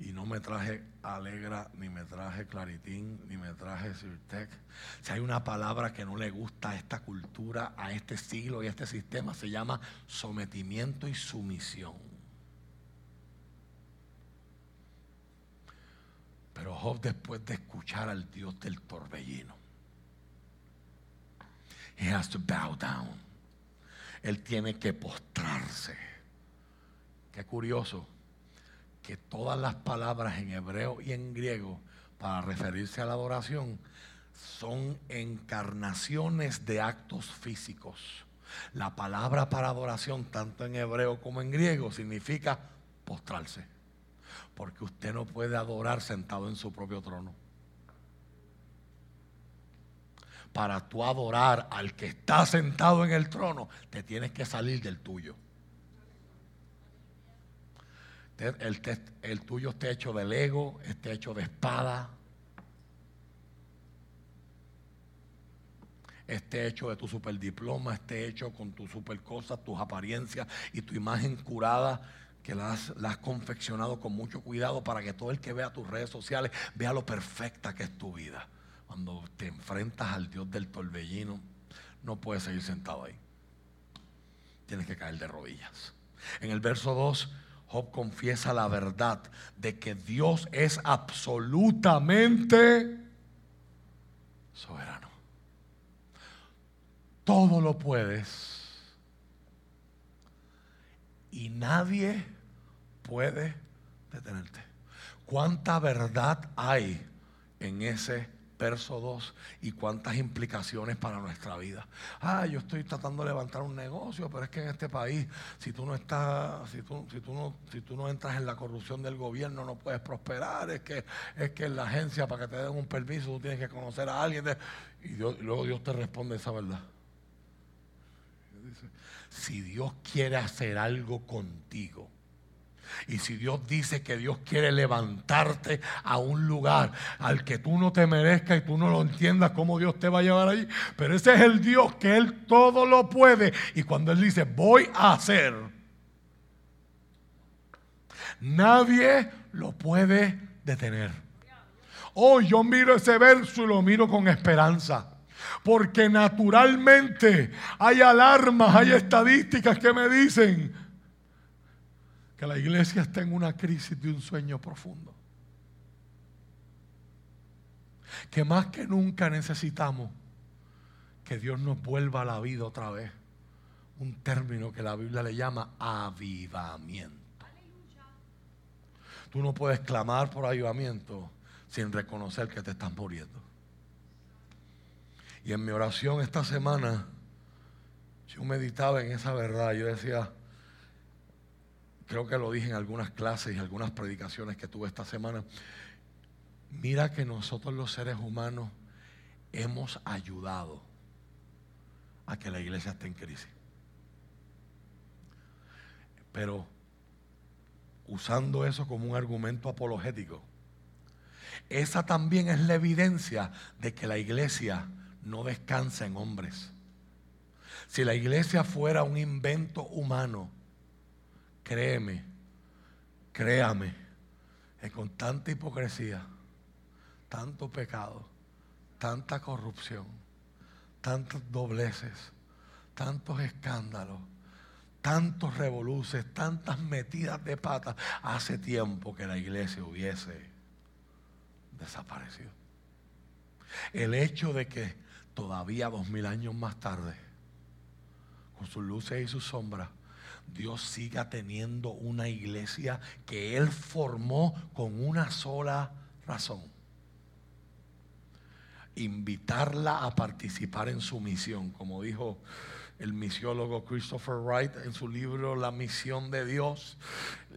Y no me traje Alegra, ni me traje Claritín, ni me traje Sirtec. Si hay una palabra que no le gusta a esta cultura, a este siglo y a este sistema, se llama sometimiento y sumisión. Pero Job después de escuchar al Dios del torbellino, he has to bow down él tiene que postrarse. Qué curioso que todas las palabras en hebreo y en griego para referirse a la adoración son encarnaciones de actos físicos. La palabra para adoración, tanto en hebreo como en griego, significa postrarse. Porque usted no puede adorar sentado en su propio trono para tú adorar al que está sentado en el trono, te tienes que salir del tuyo. El, tuyo está hecho de lego, está hecho de espada, esté hecho de tu superdiploma, esté hecho con tus super cosas, tus apariencias y tu imagen curada, que la has, confeccionado con mucho cuidado para que todo el que vea tus redes sociales vea lo perfecta que es tu vida cuando te enfrentas al Dios del torbellino, no puedes seguir sentado ahí. Tienes que caer de rodillas. En el verso 2, Job confiesa la verdad de que Dios es absolutamente soberano. Todo lo puedes y nadie puede detenerte. ¿Cuánta verdad hay en ese verso 2 y cuántas implicaciones para nuestra vida. Ah, yo estoy tratando de levantar un negocio, pero es que en este país, si tú no estás, si tú, si tú no, si tú no entras en la corrupción del gobierno, no puedes prosperar. Es que, es que en la agencia, para que te den un permiso, tú tienes que conocer a alguien. y, luego Dios te responde esa verdad. si Dios quiere hacer algo contigo, Y si Dios dice que Dios quiere levantarte a un lugar al que tú no te merezcas y tú no lo entiendas cómo Dios te va a llevar ahí, pero ese es el Dios que Él todo lo puede. Y cuando Él dice, voy a hacer, nadie lo puede detener. Oh, yo miro ese verso y lo miro con esperanza. Porque naturalmente hay alarmas, hay estadísticas que me dicen que la iglesia está en una crisis de un sueño profundo. Que más que nunca necesitamos que Dios nos vuelva a la vida otra vez. Un término que la Biblia le llama avivamiento. Tú no puedes clamar por avivamiento sin reconocer que te estás muriendo. Y en mi oración esta semana, yo meditaba en esa verdad. Yo decía, creo que lo dije en algunas clases y algunas predicaciones que tuve esta semana. Mira que nosotros los seres humanos hemos ayudado a que la iglesia esté en crisis. Pero usando eso como un argumento apologético, esa también es la evidencia de que la iglesia no descansa en hombres. Si la iglesia fuera un invento humano, créeme, créame, que con tanta hipocresía, tanto pecado, tanta corrupción, tantos dobleces, tantos escándalos, tantos revoluces, tantas metidas de pata, hace tiempo que la iglesia hubiese desaparecido. El hecho de que todavía dos mil años más tarde, con sus luces y sus sombras, Dios siga teniendo una iglesia que Él formó con una sola razón. Invitarla a participar en su misión, como dijo el misiólogo Christopher Wright en su libro La misión de Dios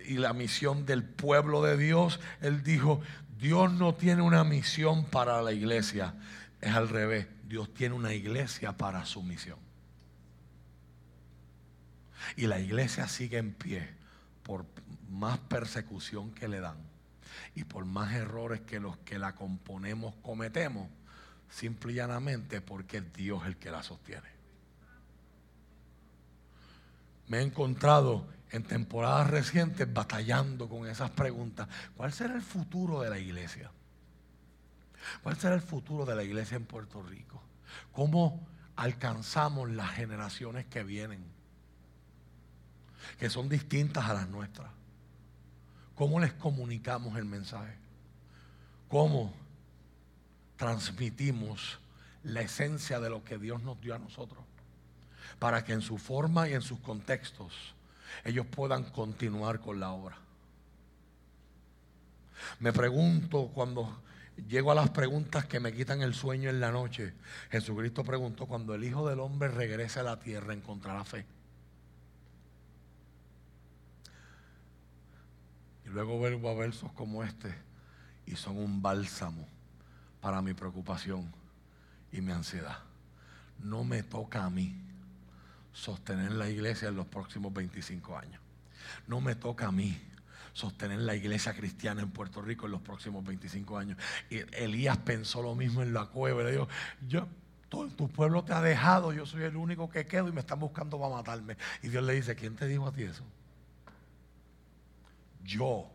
y la misión del pueblo de Dios. Él dijo, Dios no tiene una misión para la iglesia, es al revés. Dios tiene una iglesia para su misión. Y la iglesia sigue en pie por más persecución que le dan y por más errores que los que la componemos cometemos, simple y llanamente porque es Dios el que la sostiene. Me he encontrado en temporadas recientes batallando con esas preguntas. ¿Cuál será el futuro de la iglesia? ¿Cuál será el futuro de la iglesia en Puerto Rico? ¿Cómo alcanzamos las generaciones que vienen? Que son distintas a las nuestras. ¿Cómo les comunicamos el mensaje? ¿Cómo transmitimos la esencia de lo que Dios nos dio a nosotros? Para que en su forma y en sus contextos ellos puedan continuar con la obra. Me pregunto cuando llego a las preguntas que me quitan el sueño en la noche. Jesucristo preguntó, cuando el Hijo del Hombre regrese a la tierra, ¿encontrará fe? Luego vuelvo a versos como este y son un bálsamo para mi preocupación y mi ansiedad. No me toca a mí sostener la iglesia en los próximos 25 años. No me toca a mí sostener la iglesia cristiana en Puerto Rico en los próximos 25 años. Elías pensó lo mismo en la cueva. Le dijo, yo, todo tu pueblo te ha dejado, yo soy el único que quedo y me están buscando para matarme. Y Dios le dice, ¿quién te dijo a ti eso? Yo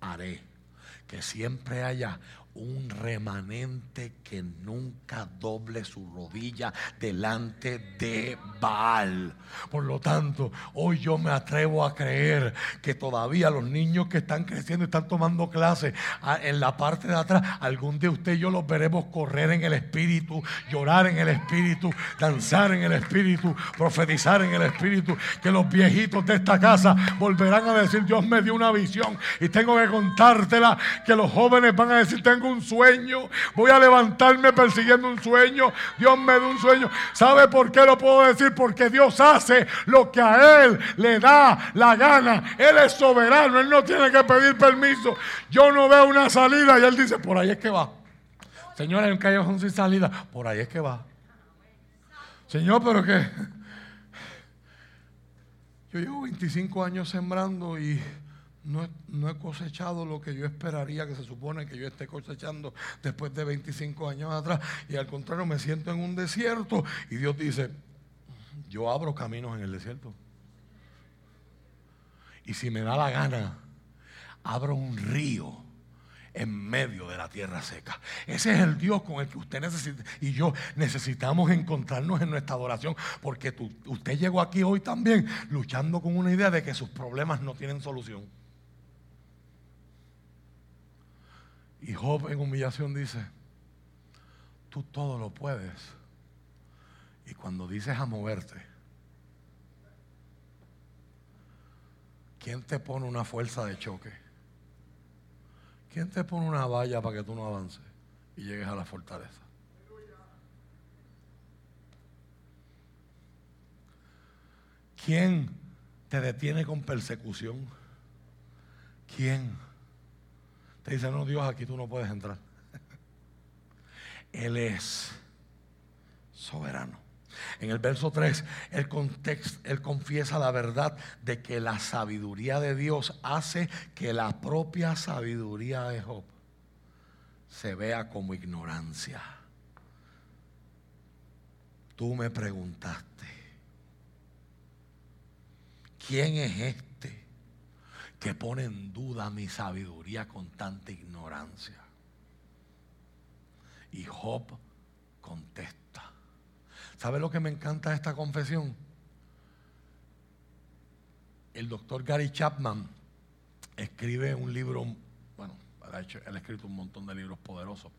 haré que siempre haya un remanente que nunca doble su rodilla delante de Baal. Por lo tanto, hoy yo me atrevo a creer que todavía los niños que están creciendo y están tomando clases ah, en la parte de atrás, algún de ustedes yo los veremos correr en el espíritu, llorar en el espíritu, danzar en el espíritu, profetizar en el espíritu, que los viejitos de esta casa volverán a decir, Dios me dio una visión y tengo que contártela, que los jóvenes van a decir, tengo un sueño, voy a levantarme persiguiendo un sueño, Dios me da un sueño. ¿Sabe por qué lo puedo decir? Porque Dios hace lo que a Él le da la gana. Él es soberano, Él no tiene que pedir permiso. Yo no veo una salida y Él dice, por ahí es que va. Señor, hay un callejón sin salida, por ahí es que va. Señor, pero que yo llevo 25 años sembrando y no, no he cosechado lo que yo esperaría que se supone que yo esté cosechando después de 25 años atrás. Y al contrario, me siento en un desierto. Y Dios dice, yo abro caminos en el desierto. Y si me da la gana, abro un río en medio de la tierra seca. Ese es el Dios con el que usted necesita y yo necesitamos encontrarnos en nuestra adoración, porque tú- usted llegó aquí hoy también luchando con una idea de que sus problemas no tienen solución. Y Job en humillación dice, tú todo lo puedes. Y cuando dices a moverte, ¿quién te pone una fuerza de choque? ¿Quién te pone una valla para que tú no avances y llegues a la fortaleza? ¿Quién te detiene con persecución? ¿Quién? Te dice, no, Dios, aquí tú no puedes entrar. Él es soberano. En el verso 3, él, él confiesa la verdad de que la sabiduría de Dios hace que la propia sabiduría de Job se vea como ignorancia. Tú me preguntaste, ¿quién es este que pone en duda mi sabiduría con tanta ignorancia? Y Job contesta. ¿Sabe lo que me encanta de esta confesión? El doctor Gary Chapman escribe un libro, bueno, él ha, ha escrito un montón de libros poderosos.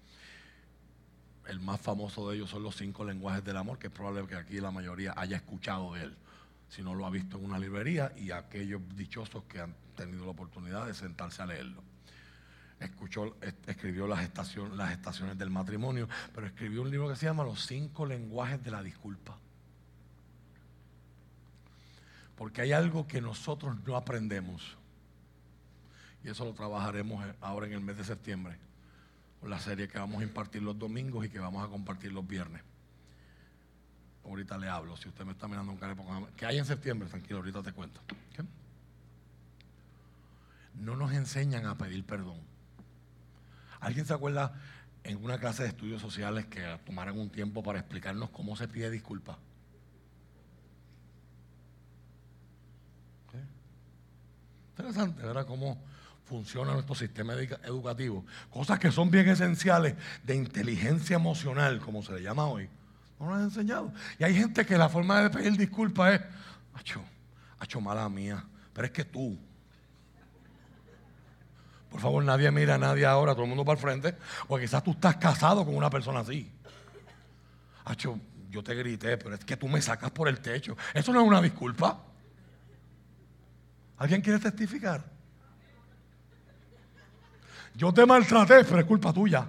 El más famoso de ellos son los cinco lenguajes del amor, que es probable que aquí la mayoría haya escuchado de él, si no lo ha visto en una librería, y aquellos dichosos que han tenido la oportunidad de sentarse a leerlo escuchó, es- escribió las, estación- las estaciones del matrimonio, pero escribió un libro que se llama Los cinco lenguajes de la disculpa. Porque hay algo que nosotros no aprendemos. Y eso lo trabajaremos ahora en el mes de septiembre, con la serie que vamos a impartir los domingos y que vamos a compartir los viernes. Ahorita le hablo, si usted me está mirando un póngame- que hay en septiembre, tranquilo, ahorita te cuento. No nos enseñan a pedir perdón. ¿Alguien se acuerda en una clase de estudios sociales que tomaran un tiempo para explicarnos cómo se pide disculpas? ¿Sí? Interesante, ¿verdad? Cómo funciona nuestro sistema educa- educativo. Cosas que son bien esenciales de inteligencia emocional, como se le llama hoy. No nos han enseñado. Y hay gente que la forma de pedir disculpas es, hacho, hacho mala mía, pero es que tú, por favor, nadie mira a nadie ahora, todo el mundo para el frente. O quizás tú estás casado con una persona así. Hacho, yo te grité, pero es que tú me sacas por el techo. Eso no es una disculpa. ¿Alguien quiere testificar? Yo te maltraté, pero es culpa tuya.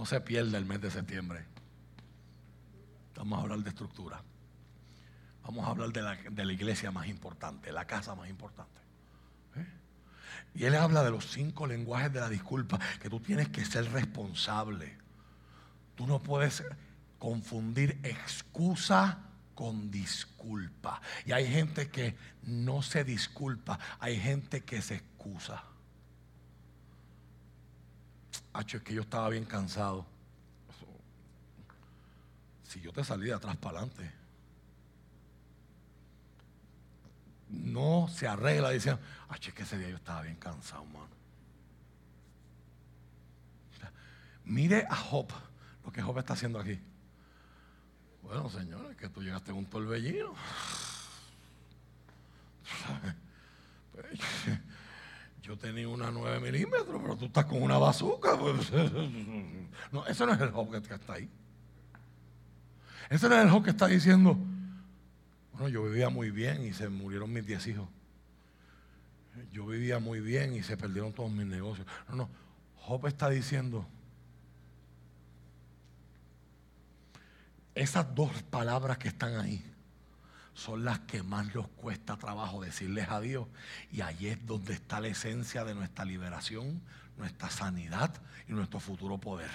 No se pierda el mes de septiembre. Vamos a hablar de estructura. Vamos a hablar de la, de la iglesia más importante, la casa más importante. Y él habla de los cinco lenguajes de la disculpa, que tú tienes que ser responsable. Tú no puedes confundir excusa con disculpa. Y hay gente que no se disculpa, hay gente que se excusa. Hacho, es que yo estaba bien cansado. Si yo te salí de atrás para adelante. no se arregla diciendo, ay, es que ese día yo estaba bien cansado, mano. Mire a Job, lo que Job está haciendo aquí. Bueno, señores, que tú llegaste en un torbellino. Yo tenía una 9 milímetros, pero tú estás con una bazooka. pues. No, ese no es el Job que está ahí. Ese no es el Job que está diciendo, bueno, yo vivía muy bien y se murieron mis 10 hijos. Yo vivía muy bien y se perdieron todos mis negocios. No, no. Job está diciendo, esas dos palabras que están ahí son las que más nos cuesta trabajo decirles a Dios. Y ahí es donde está la esencia de nuestra liberación, nuestra sanidad y nuestro futuro poder.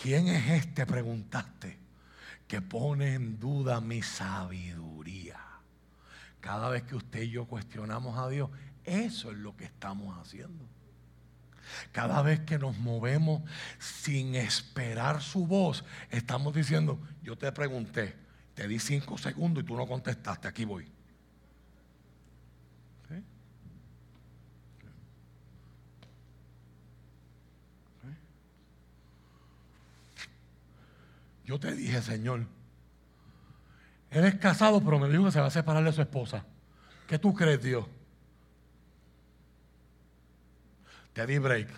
¿Quién es este? Preguntaste que pone en duda mi sabiduría. Cada vez que usted y yo cuestionamos a Dios, eso es lo que estamos haciendo. Cada vez que nos movemos sin esperar su voz, estamos diciendo, yo te pregunté, te di cinco segundos y tú no contestaste, aquí voy. ¿Sí? ¿Sí? Yo te dije, Señor, él es casado, pero me dijo que se va a separar de su esposa. ¿Qué tú crees, Dios? Te di break.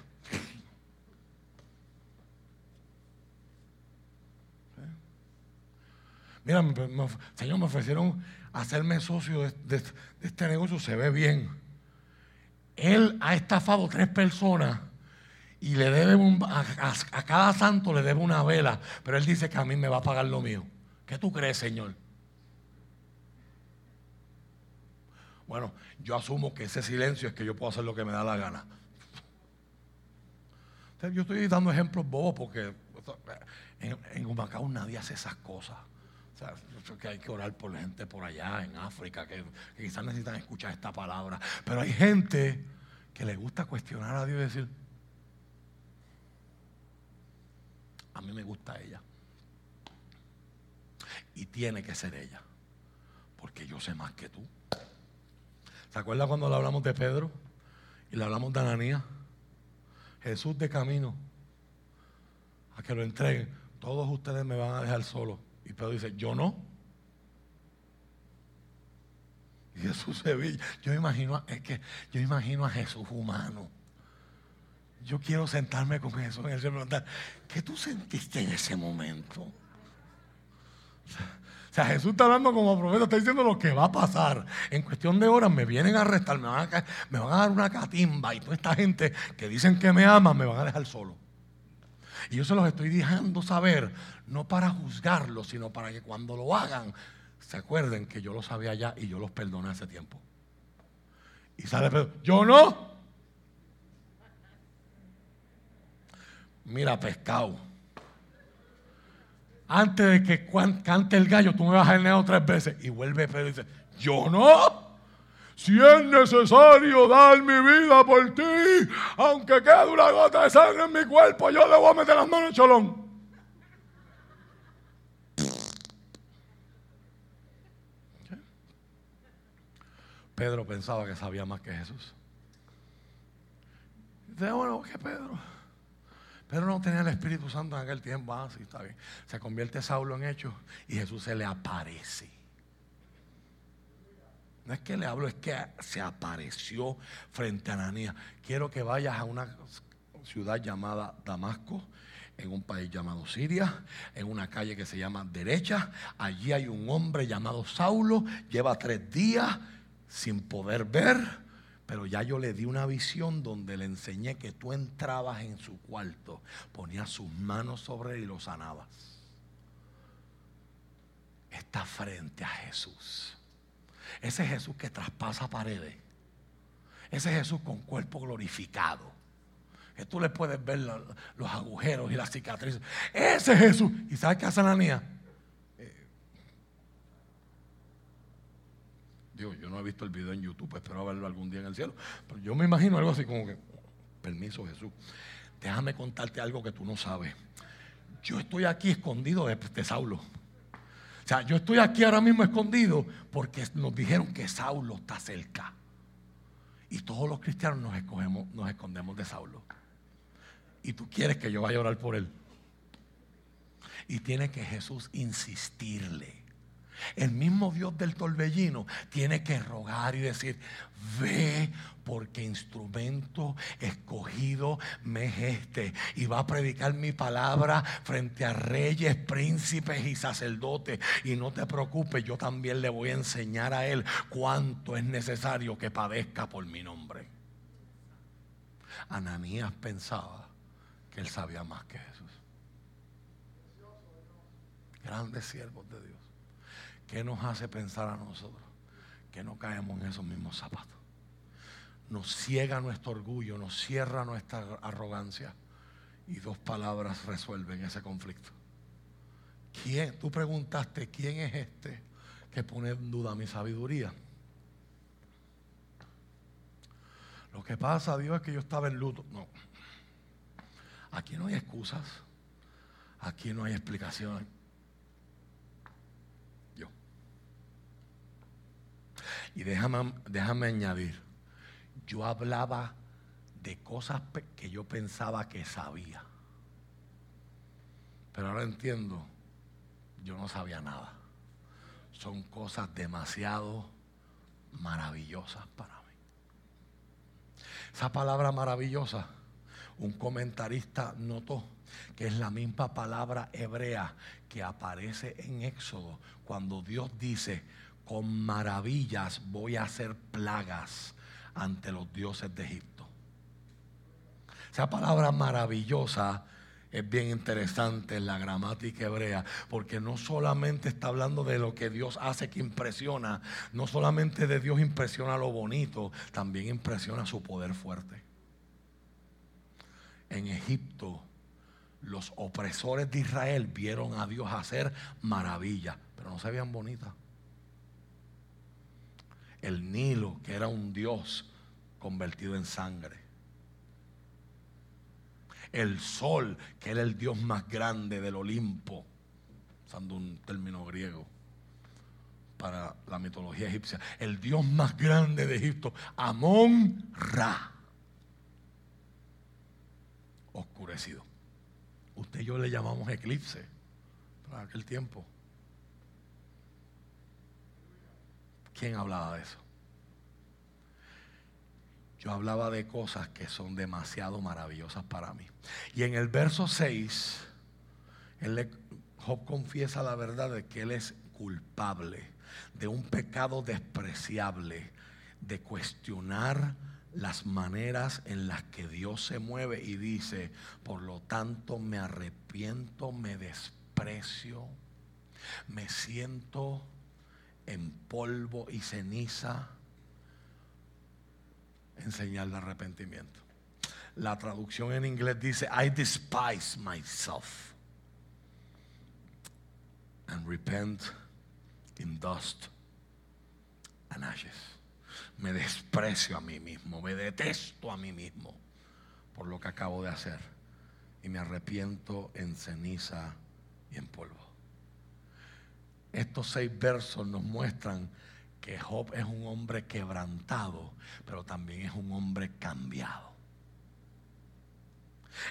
Mira, Señor, me ofrecieron hacerme socio de, este negocio, se ve bien. Él ha estafado tres personas y le debe a, cada santo le debe una vela, pero él dice que a mí me va a pagar lo mío. ¿Qué tú crees, Señor? Bueno, yo asumo que ese silencio es que yo puedo hacer lo que me da la gana. Yo estoy dando ejemplos bobos porque en, en Humacao nadie hace esas cosas. O sea, que hay que orar por la gente por allá, en África, que, que quizás necesitan escuchar esta palabra. Pero hay gente que le gusta cuestionar a Dios y decir, a mí me gusta ella. Y tiene que ser ella. Porque yo sé más que tú. ¿Se acuerda cuando le hablamos de Pedro? Y le hablamos de Ananías. Jesús de camino a que lo entreguen. Todos ustedes me van a dejar solo. Y Pedro dice, yo no. Y Jesús se ve. Yo imagino, es que yo imagino a Jesús humano. Yo quiero sentarme con Jesús y preguntar, ¿qué tú sentiste en ese momento? O sea, Jesús está hablando como profeta, está diciendo lo que va a pasar. En cuestión de horas me vienen a arrestar, me van a, me van a dar una catimba y toda esta gente que dicen que me aman me van a dejar solo. Y yo se los estoy dejando saber, no para juzgarlos, sino para que cuando lo hagan se acuerden que yo lo sabía ya y yo los perdoné hace tiempo. Y sale Pedro, yo no. Mira, pescado. Antes de que cante el gallo, tú me vas a neo tres veces. Y vuelve Pedro y dice, yo no. Si es necesario dar mi vida por ti, aunque quede una gota de sangre en mi cuerpo, yo le voy a meter las manos en cholón. Pedro pensaba que sabía más que Jesús. Dice, bueno, ¿qué Pedro? Pedro no tenía el Espíritu Santo en aquel tiempo. Ah, sí, está bien. Se convierte Saulo en hecho y Jesús se le aparece. No es que le hablo, es que se apareció frente a Ananías. Quiero que vayas a una ciudad llamada Damasco, en un país llamado Siria, en una calle que se llama Derecha. Allí hay un hombre llamado Saulo, lleva tres días sin poder ver, pero ya yo le di una visión donde le enseñé que tú entrabas en su cuarto, ponías sus manos sobre él y lo sanabas. Está frente a Jesús. Ese Jesús que traspasa paredes. Ese Jesús con cuerpo glorificado. Que tú le puedes ver los agujeros y las cicatrices. Ese Jesús. ¿Y sabes qué hace Ananías? Yo no he visto el video en YouTube, espero verlo algún día en el cielo. Pero yo me imagino algo así como que, permiso Jesús, déjame contarte algo que tú no sabes. Yo estoy aquí escondido de, de Saulo. O sea, yo estoy aquí ahora mismo escondido porque nos dijeron que Saulo está cerca. Y todos los cristianos nos escondemos de Saulo. Y tú quieres que yo vaya a orar por él. Y tiene que Jesús insistirle. El mismo Dios del torbellino tiene que rogar y decir, ve porque instrumento escogido me es este. Y va a predicar mi palabra frente a reyes, príncipes y sacerdotes. Y no te preocupes, yo también le voy a enseñar a él cuánto es necesario que padezca por mi nombre. Ananías pensaba que él sabía más que Jesús. Grandes siervos de Dios. ¿Qué nos hace pensar a nosotros? Que no caemos en esos mismos zapatos. Nos ciega nuestro orgullo, nos cierra nuestra arrogancia. Y dos palabras resuelven ese conflicto. ¿Quién? Tú preguntaste, ¿quién es este que pone en duda mi sabiduría? Lo que pasa, Dios, es que yo estaba en luto. No. Aquí no hay excusas. Aquí no hay explicaciones Y déjame, déjame añadir. Yo hablaba de cosas que yo pensaba que sabía. Pero ahora entiendo, yo no sabía nada. Son cosas demasiado maravillosas para mí. Esa palabra maravillosa, un comentarista notó que es la misma palabra hebrea que aparece en Éxodo cuando Dios dice, con maravillas voy a hacer plagas ante los dioses de Egipto. Esa palabra maravillosa es bien interesante en la gramática hebrea, porque no solamente está hablando de lo que Dios hace que impresiona, no solamente de Dios impresiona lo bonito, también impresiona su poder fuerte. En Egipto, los opresores de Israel vieron a Dios hacer maravillas, pero no se veían bonitas. El Nilo, que era un Dios convertido en sangre el sol, que era el dios más grande del Olimpo, usando un término griego para la mitología egipcia, el dios más grande de Egipto, Amón Ra, oscurecido. Usted y yo le llamamos eclipse para aquel tiempo. ¿Quién hablaba de eso? Yo hablaba de cosas que son demasiado maravillosas para mí. Y en el verso 6, él Job confiesa la verdad de que él es culpable de un pecado despreciable, de cuestionar las maneras en las que Dios se mueve y dice, por lo tanto me arrepiento, me desprecio, me siento en polvo y ceniza en señal de arrepentimiento. La traducción en inglés dice, I despise myself and repent in dust and ashes. Me desprecio a mí mismo, me detesto a mí mismo por lo que acabo de hacer y me arrepiento en ceniza y en polvo. Estos seis versos nos muestran que Job es un hombre quebrantado, pero también es un hombre cambiado.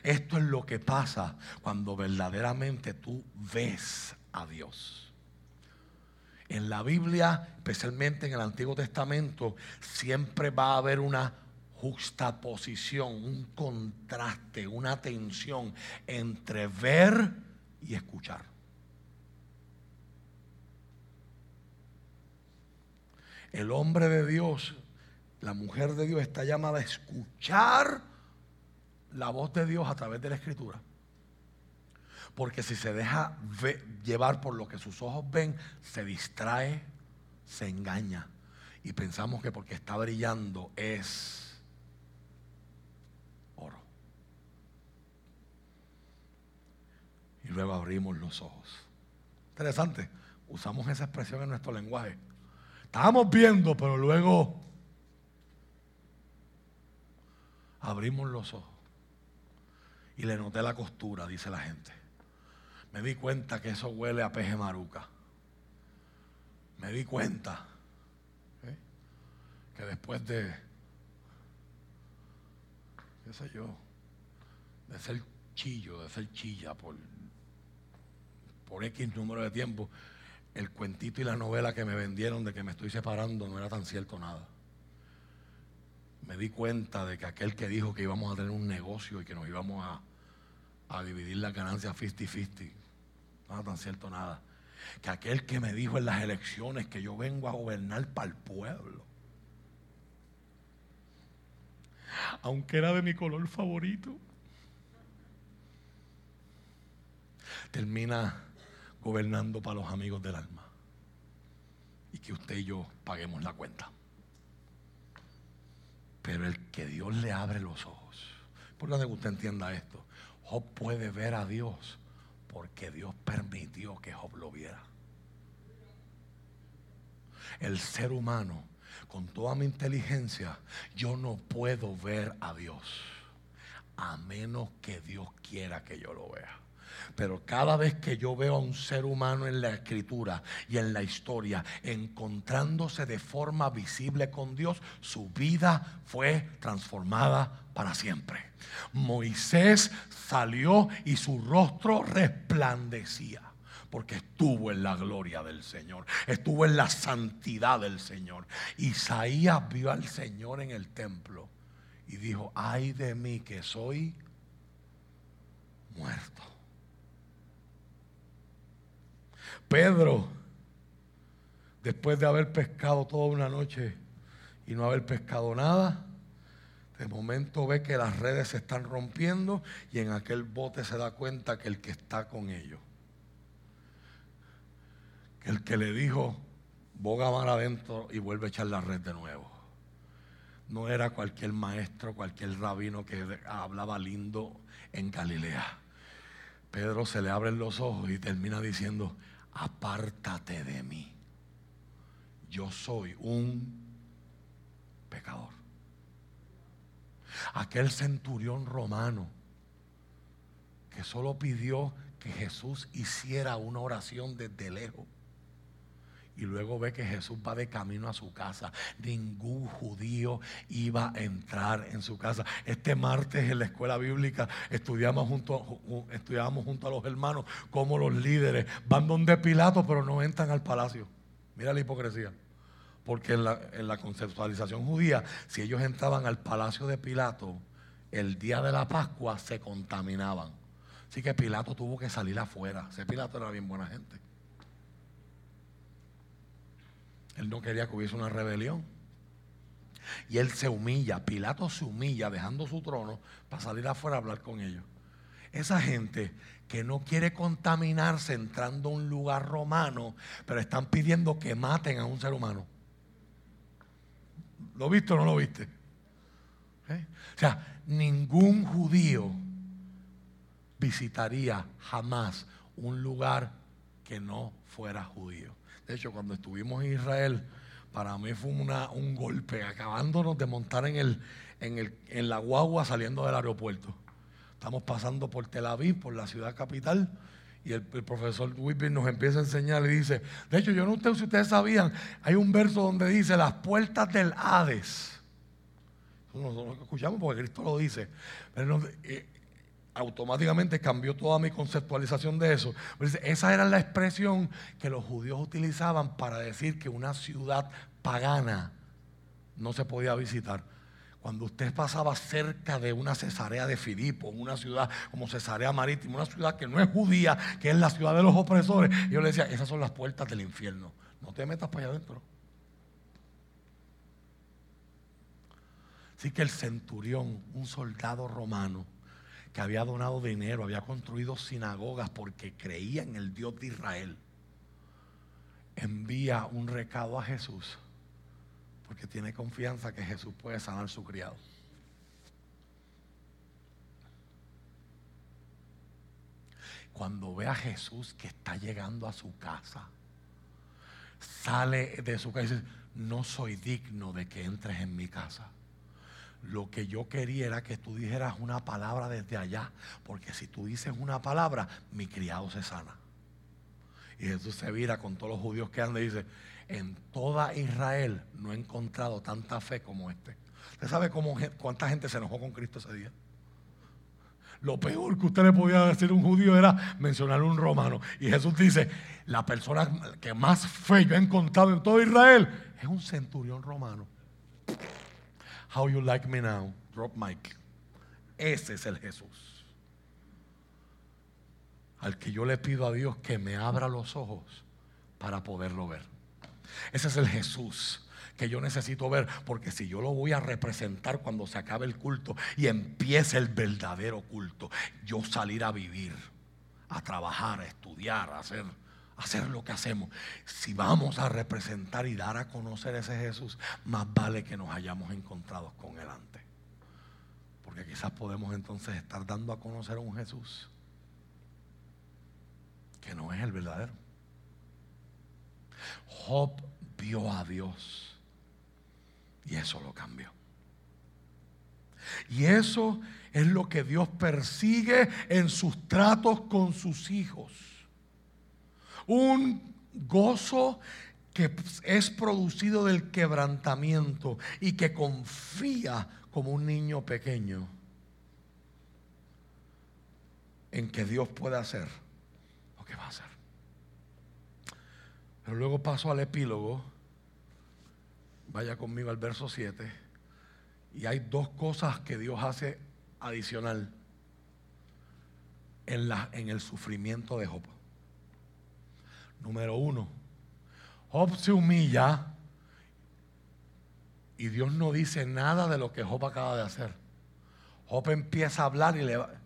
Esto es lo que pasa cuando verdaderamente tú ves a Dios. En la Biblia, especialmente en el Antiguo Testamento, siempre va a haber una juxtaposición, un contraste, una tensión entre ver y escuchar. El hombre de Dios, la mujer de Dios está llamada a escuchar la voz de Dios a través de la escritura. Porque si se deja llevar por lo que sus ojos ven, se distrae, se engaña. Y pensamos que porque está brillando es oro. Y luego abrimos los ojos. Interesante. Usamos esa expresión en nuestro lenguaje. Estábamos viendo, pero luego abrimos los ojos. Y le noté la costura, dice la gente. Me di cuenta que eso huele a peje maruca. Me di cuenta ¿eh? que después de, qué sé yo, de ser chillo, de ser chilla por, por X número de tiempo, el cuentito y la novela que me vendieron de que me estoy separando no era tan cierto nada. Me di cuenta de que aquel que dijo que íbamos a tener un negocio y que nos íbamos a, a dividir las ganancias 50-50, no era tan cierto nada. Que aquel que me dijo en las elecciones que yo vengo a gobernar para el pueblo, aunque era de mi color favorito, termina gobernando para los amigos del alma. Y que usted y yo paguemos la cuenta. Pero el que Dios le abre los ojos, por que usted entienda esto, Job puede ver a Dios porque Dios permitió que Job lo viera. El ser humano con toda mi inteligencia, yo no puedo ver a Dios a menos que Dios quiera que yo lo vea. Pero cada vez que yo veo a un ser humano en la escritura y en la historia encontrándose de forma visible con Dios, su vida fue transformada para siempre. Moisés salió y su rostro resplandecía porque estuvo en la gloria del Señor, estuvo en la santidad del Señor. Isaías vio al Señor en el templo y dijo, ay de mí que soy muerto. Pedro, después de haber pescado toda una noche y no haber pescado nada, de momento ve que las redes se están rompiendo y en aquel bote se da cuenta que el que está con ellos, que el que le dijo, boga mar adentro y vuelve a echar la red de nuevo. No era cualquier maestro, cualquier rabino que hablaba lindo en Galilea. Pedro se le abren los ojos y termina diciendo, apártate de mí. Yo soy un pecador. Aquel centurión romano que solo pidió que Jesús hiciera una oración desde lejos y luego ve que Jesús va de camino a su casa. Ningún judío iba a entrar en su casa. Este martes en la escuela bíblica estudiamos junto, estudiamos junto a los hermanos cómo los líderes van donde Pilato, pero no entran al palacio. Mira la hipocresía. Porque en la, en la conceptualización judía, si ellos entraban al palacio de Pilato, el día de la Pascua se contaminaban. Así que Pilato tuvo que salir afuera. Ese Pilato era bien buena gente. Él no quería que hubiese una rebelión. Y él se humilla, Pilato se humilla dejando su trono para salir afuera a hablar con ellos. Esa gente que no quiere contaminarse entrando a un lugar romano, pero están pidiendo que maten a un ser humano. ¿Lo viste o no lo viste? ¿Eh? O sea, ningún judío visitaría jamás un lugar que no fuera judío. De hecho, cuando estuvimos en Israel, para mí fue un golpe, acabándonos de montar en, el, en, la guagua saliendo del aeropuerto. Estamos pasando por Tel Aviv, por la ciudad capital, y el, profesor Whitby nos empieza a enseñar y dice, de hecho, yo no sé si ustedes sabían, hay un verso donde dice las puertas del Hades. Nosotros lo escuchamos porque Cristo lo dice. Eh, automáticamente cambió toda mi conceptualización de eso. Esa era la expresión que los judíos utilizaban para decir que una ciudad pagana no se podía visitar. Cuando usted pasaba cerca de una cesarea de Filipo, una ciudad como Cesarea Marítima, una ciudad que no es judía, que es la ciudad de los opresores, yo le decía, esas son las puertas del infierno. No te metas para allá adentro. Así que el centurión, un soldado romano, había donado dinero, había construido sinagogas porque creía en el Dios de Israel, envía un recado a Jesús porque tiene confianza que Jesús puede sanar su criado. Cuando ve a Jesús que está llegando a su casa, sale de su casa y dice, no soy digno de que entres en mi casa. Lo que yo quería era que tú dijeras una palabra desde allá, porque si tú dices una palabra, mi criado se sana. Y Jesús se vira con todos los judíos que andan y dice, en toda Israel no he encontrado tanta fe como este. ¿Usted sabe cuánta gente se enojó con Cristo ese día? Lo peor que usted le podía decir a un judío era mencionar a un romano. Y Jesús dice, la persona que más fe yo he encontrado en todo Israel es un centurión romano. How you like me now? Drop mic. Ese es el Jesús. Al que yo le pido a Dios que me abra los ojos para poderlo ver. Ese es el Jesús que yo necesito ver, porque si yo lo voy a representar cuando se acabe el culto y empiece el verdadero culto, yo salir a vivir, a trabajar, a estudiar, a hacer hacer lo que hacemos. Si vamos a representar y dar a conocer ese Jesús, más vale que nos hayamos encontrado con Él antes. Porque quizás podemos entonces estar dando a conocer a un Jesús que no es el verdadero. Job vio a Dios Y eso lo cambió. Y eso es lo que Dios persigue en sus tratos con sus hijos. Un gozo que es producido del quebrantamiento y que confía como un niño pequeño en que Dios puede hacer lo que va a hacer. Pero luego paso al epílogo. Vaya conmigo al verso 7. Y hay dos cosas que Dios hace adicional en, la, en el sufrimiento de Job. Número uno, Job se humilla y Dios no dice nada de lo que Job acaba de hacer. Job empieza a hablar y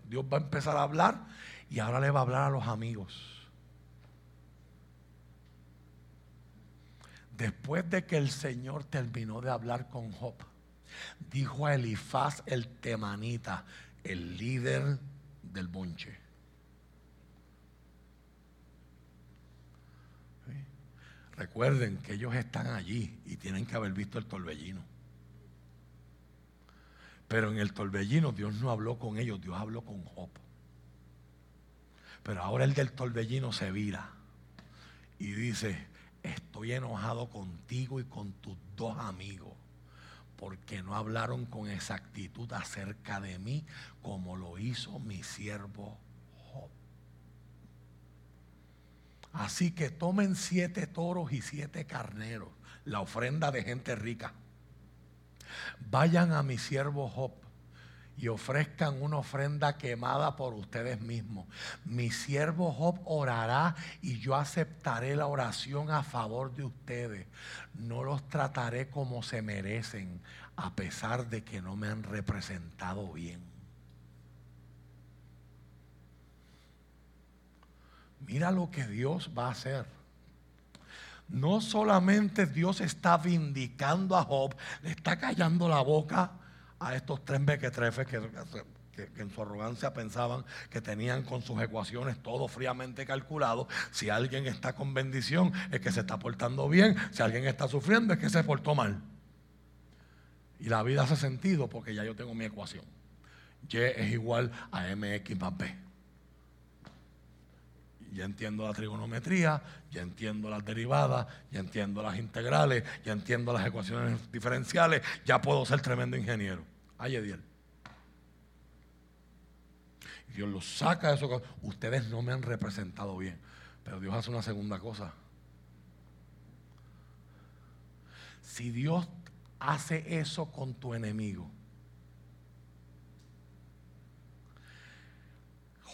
Dios va a empezar a hablar y ahora le va a hablar a los amigos. Después de que el Señor terminó de hablar con Job, dijo a Elifaz el temanita, el líder del bonche. Recuerden que ellos están allí y tienen que haber visto el torbellino. Pero en el torbellino Dios no habló con ellos, Dios habló con Job. Pero ahora el del torbellino se vira y dice, estoy enojado contigo y con tus dos amigos porque no hablaron con exactitud acerca de mí como lo hizo mi siervo Job. Así que tomen siete toros y siete carneros, la ofrenda de gente rica. Vayan a mi siervo Job y ofrezcan una ofrenda quemada por ustedes mismos. Mi siervo Job orará y yo aceptaré la oración a favor de ustedes. No los trataré como se merecen, a pesar de que no me han representado bien. Mira lo que Dios va a hacer. No solamente Dios está vindicando a Job, le está callando la boca a estos tres bequetrefes que, que, en su arrogancia pensaban que tenían con sus ecuaciones todo fríamente calculado. Si alguien está con bendición es que se está portando bien, si alguien está sufriendo es que se portó mal. Y la vida hace sentido porque ya yo tengo mi ecuación. Y es igual a mx más b. Ya entiendo la trigonometría, ya entiendo las derivadas, ya entiendo las integrales, ya entiendo las ecuaciones diferenciales, ya puedo ser tremendo ingeniero. Ay. Dios los saca de eso. Ustedes no me han representado bien. Pero Dios hace una segunda cosa. Si Dios hace eso con tu enemigo,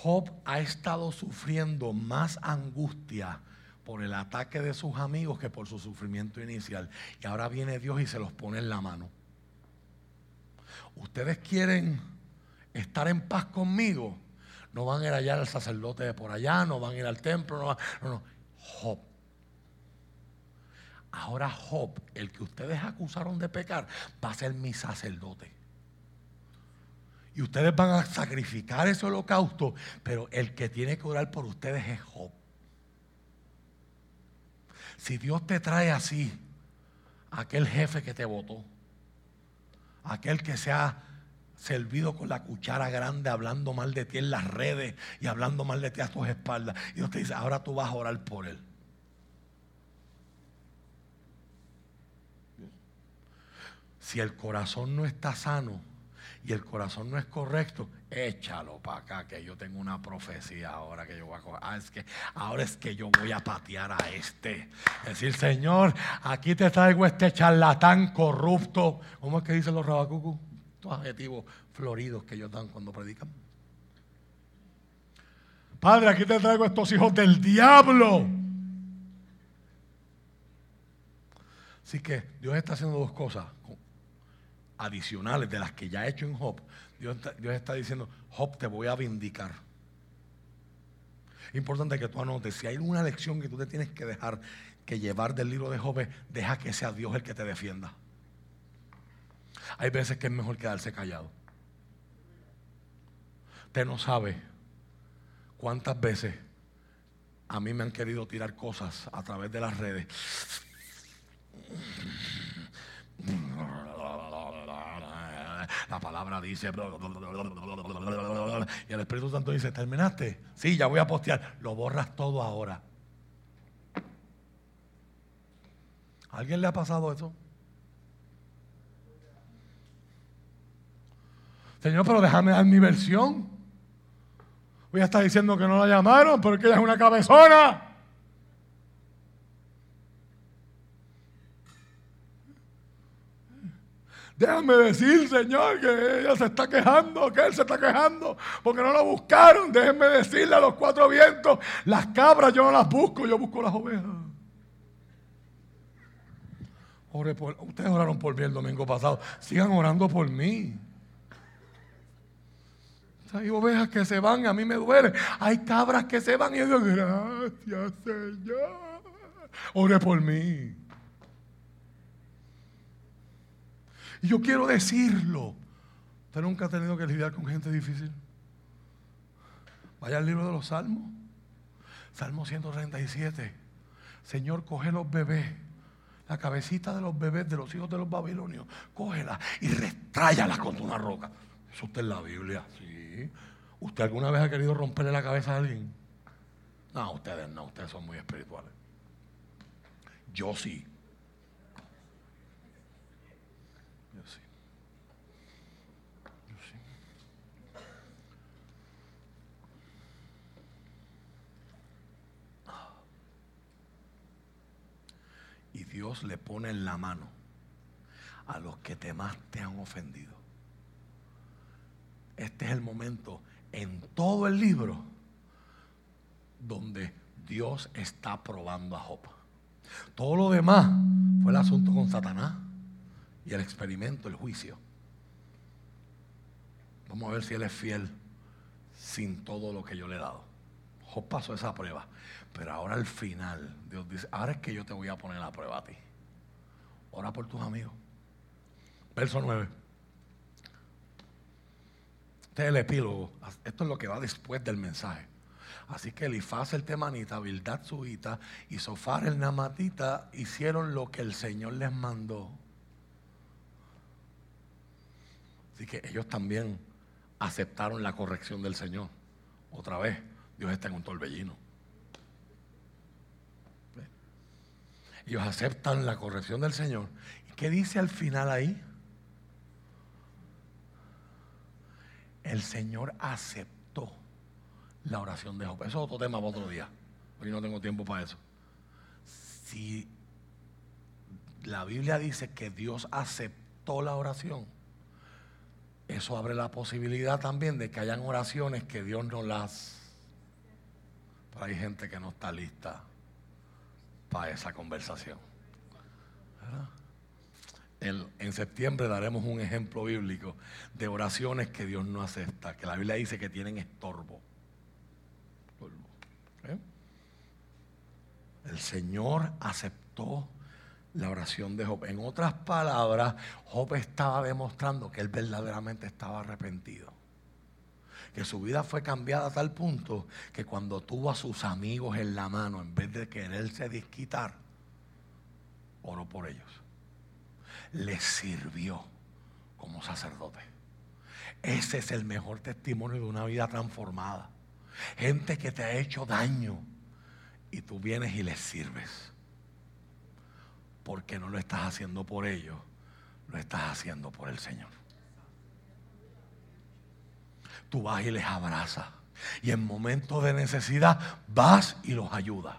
Job ha estado sufriendo más angustia por el ataque de sus amigos que por su sufrimiento inicial. Y ahora viene Dios y se los pone en la mano ustedes quieren estar en paz conmigo, no van a ir allá al sacerdote de por allá, no van a ir al templo, no, no, no. Job. Ahora Job, el que ustedes acusaron de pecar, va a ser mi sacerdote. Y ustedes van a sacrificar ese holocausto, pero el que tiene que orar por ustedes es Job. Si Dios te trae así, aquel jefe que te votó, aquel que se ha servido con la cuchara grande hablando mal de ti en las redes y hablando mal de ti a tus espaldas. Y Dios te dice, ahora tú vas a orar por él. Si el corazón no está sano y el corazón no es correcto, échalo para acá, que yo tengo una profecía ahora que yo voy a coger. Ah, es que ahora es que yo voy a patear a este. Es decir, Señor, aquí te traigo este charlatán corrupto. ¿Cómo es que dicen los rabacucos? Estos adjetivos floridos que ellos dan cuando predican. Padre, aquí te traigo estos hijos del diablo. Así que Dios está haciendo dos cosas adicionales de las que ya ha hecho en Job Dios, está diciendo, Job, te voy a vindicar. Importante que tú anotes, si hay una lección que tú te tienes que dejar que llevar del libro de Job, deja que sea Dios el que te defienda. Hay veces que es mejor quedarse callado. Usted no sabe cuántas veces a mí me han querido tirar cosas a través de las redes La palabra dice. Y el Espíritu Santo dice: ¿Terminaste? Sí, ya voy a postear. Lo borras todo ahora. ¿A alguien le ha pasado eso? Señor, pero déjame dar mi versión. Voy a estar diciendo que no la llamaron porque ella es una cabezona. Déjame decir, Señor, que ella se está quejando, que él se está quejando, porque no la buscaron. Déjenme decirle a los cuatro vientos, las cabras yo no las busco, yo busco las ovejas. ustedes oraron por mí el domingo pasado, sigan orando por mí. Hay ovejas que se van, a mí me duele. Hay cabras que se van y yo digo, gracias Señor. Ore por mí. Y yo quiero decirlo. ¿Usted nunca ha tenido que lidiar con gente difícil? Vaya al libro de los Salmos. Salmo 137. Señor, coge los bebés, la cabecita de los bebés de los hijos de los babilonios, cógela y restráyala contra una roca. Eso está en la Biblia, sí. ¿Usted alguna vez ha querido romperle la cabeza a alguien? No, ustedes no, ustedes son muy espirituales. Yo sí. y Dios le pone en la mano a los que te más te han ofendido. Este es el momento en todo el libro donde Dios está probando a Job. Todo lo demás fue el asunto con Satanás y el experimento, el juicio. Vamos a ver si él es fiel sin todo lo que yo le he dado. Job pasó esa prueba. Pero ahora al final, Dios dice, ahora es que yo te voy a poner la prueba a ti. Ora por tus amigos. Verso 9. Este es el epílogo. Esto es lo que va después del mensaje. Así que Elifaz el temanita, Bildad suita y Sofar el namatita hicieron lo que el Señor les mandó. Así que ellos también aceptaron la corrección del Señor. Otra vez, Dios está en un torbellino. Ellos aceptan la corrección del Señor. ¿Y qué dice al final ahí? El Señor aceptó la oración de Job. Eso es otro tema para otro día. Hoy no tengo tiempo para eso. Si la Biblia dice que Dios aceptó la oración, eso abre la posibilidad también de que hayan oraciones que Dios no las... Hay gente que no está lista para esa conversación. en septiembre daremos un ejemplo bíblico de oraciones que Dios no acepta, que la Biblia dice que tienen estorbo. ¿Eh? El Señor aceptó la oración de Job. En otras palabras, Job estaba demostrando que él verdaderamente estaba arrepentido que su vida fue cambiada a tal punto que cuando tuvo a sus amigos en la mano, en vez de quererse disquitar, oró por ellos. Les sirvió como sacerdote. Ese es el mejor testimonio de una vida transformada. Gente que te ha hecho daño y tú vienes y les sirves. Porque no lo estás haciendo por ellos, lo estás haciendo por el Señor tú vas y les abrazas. Y en momentos de necesidad vas y los ayudas.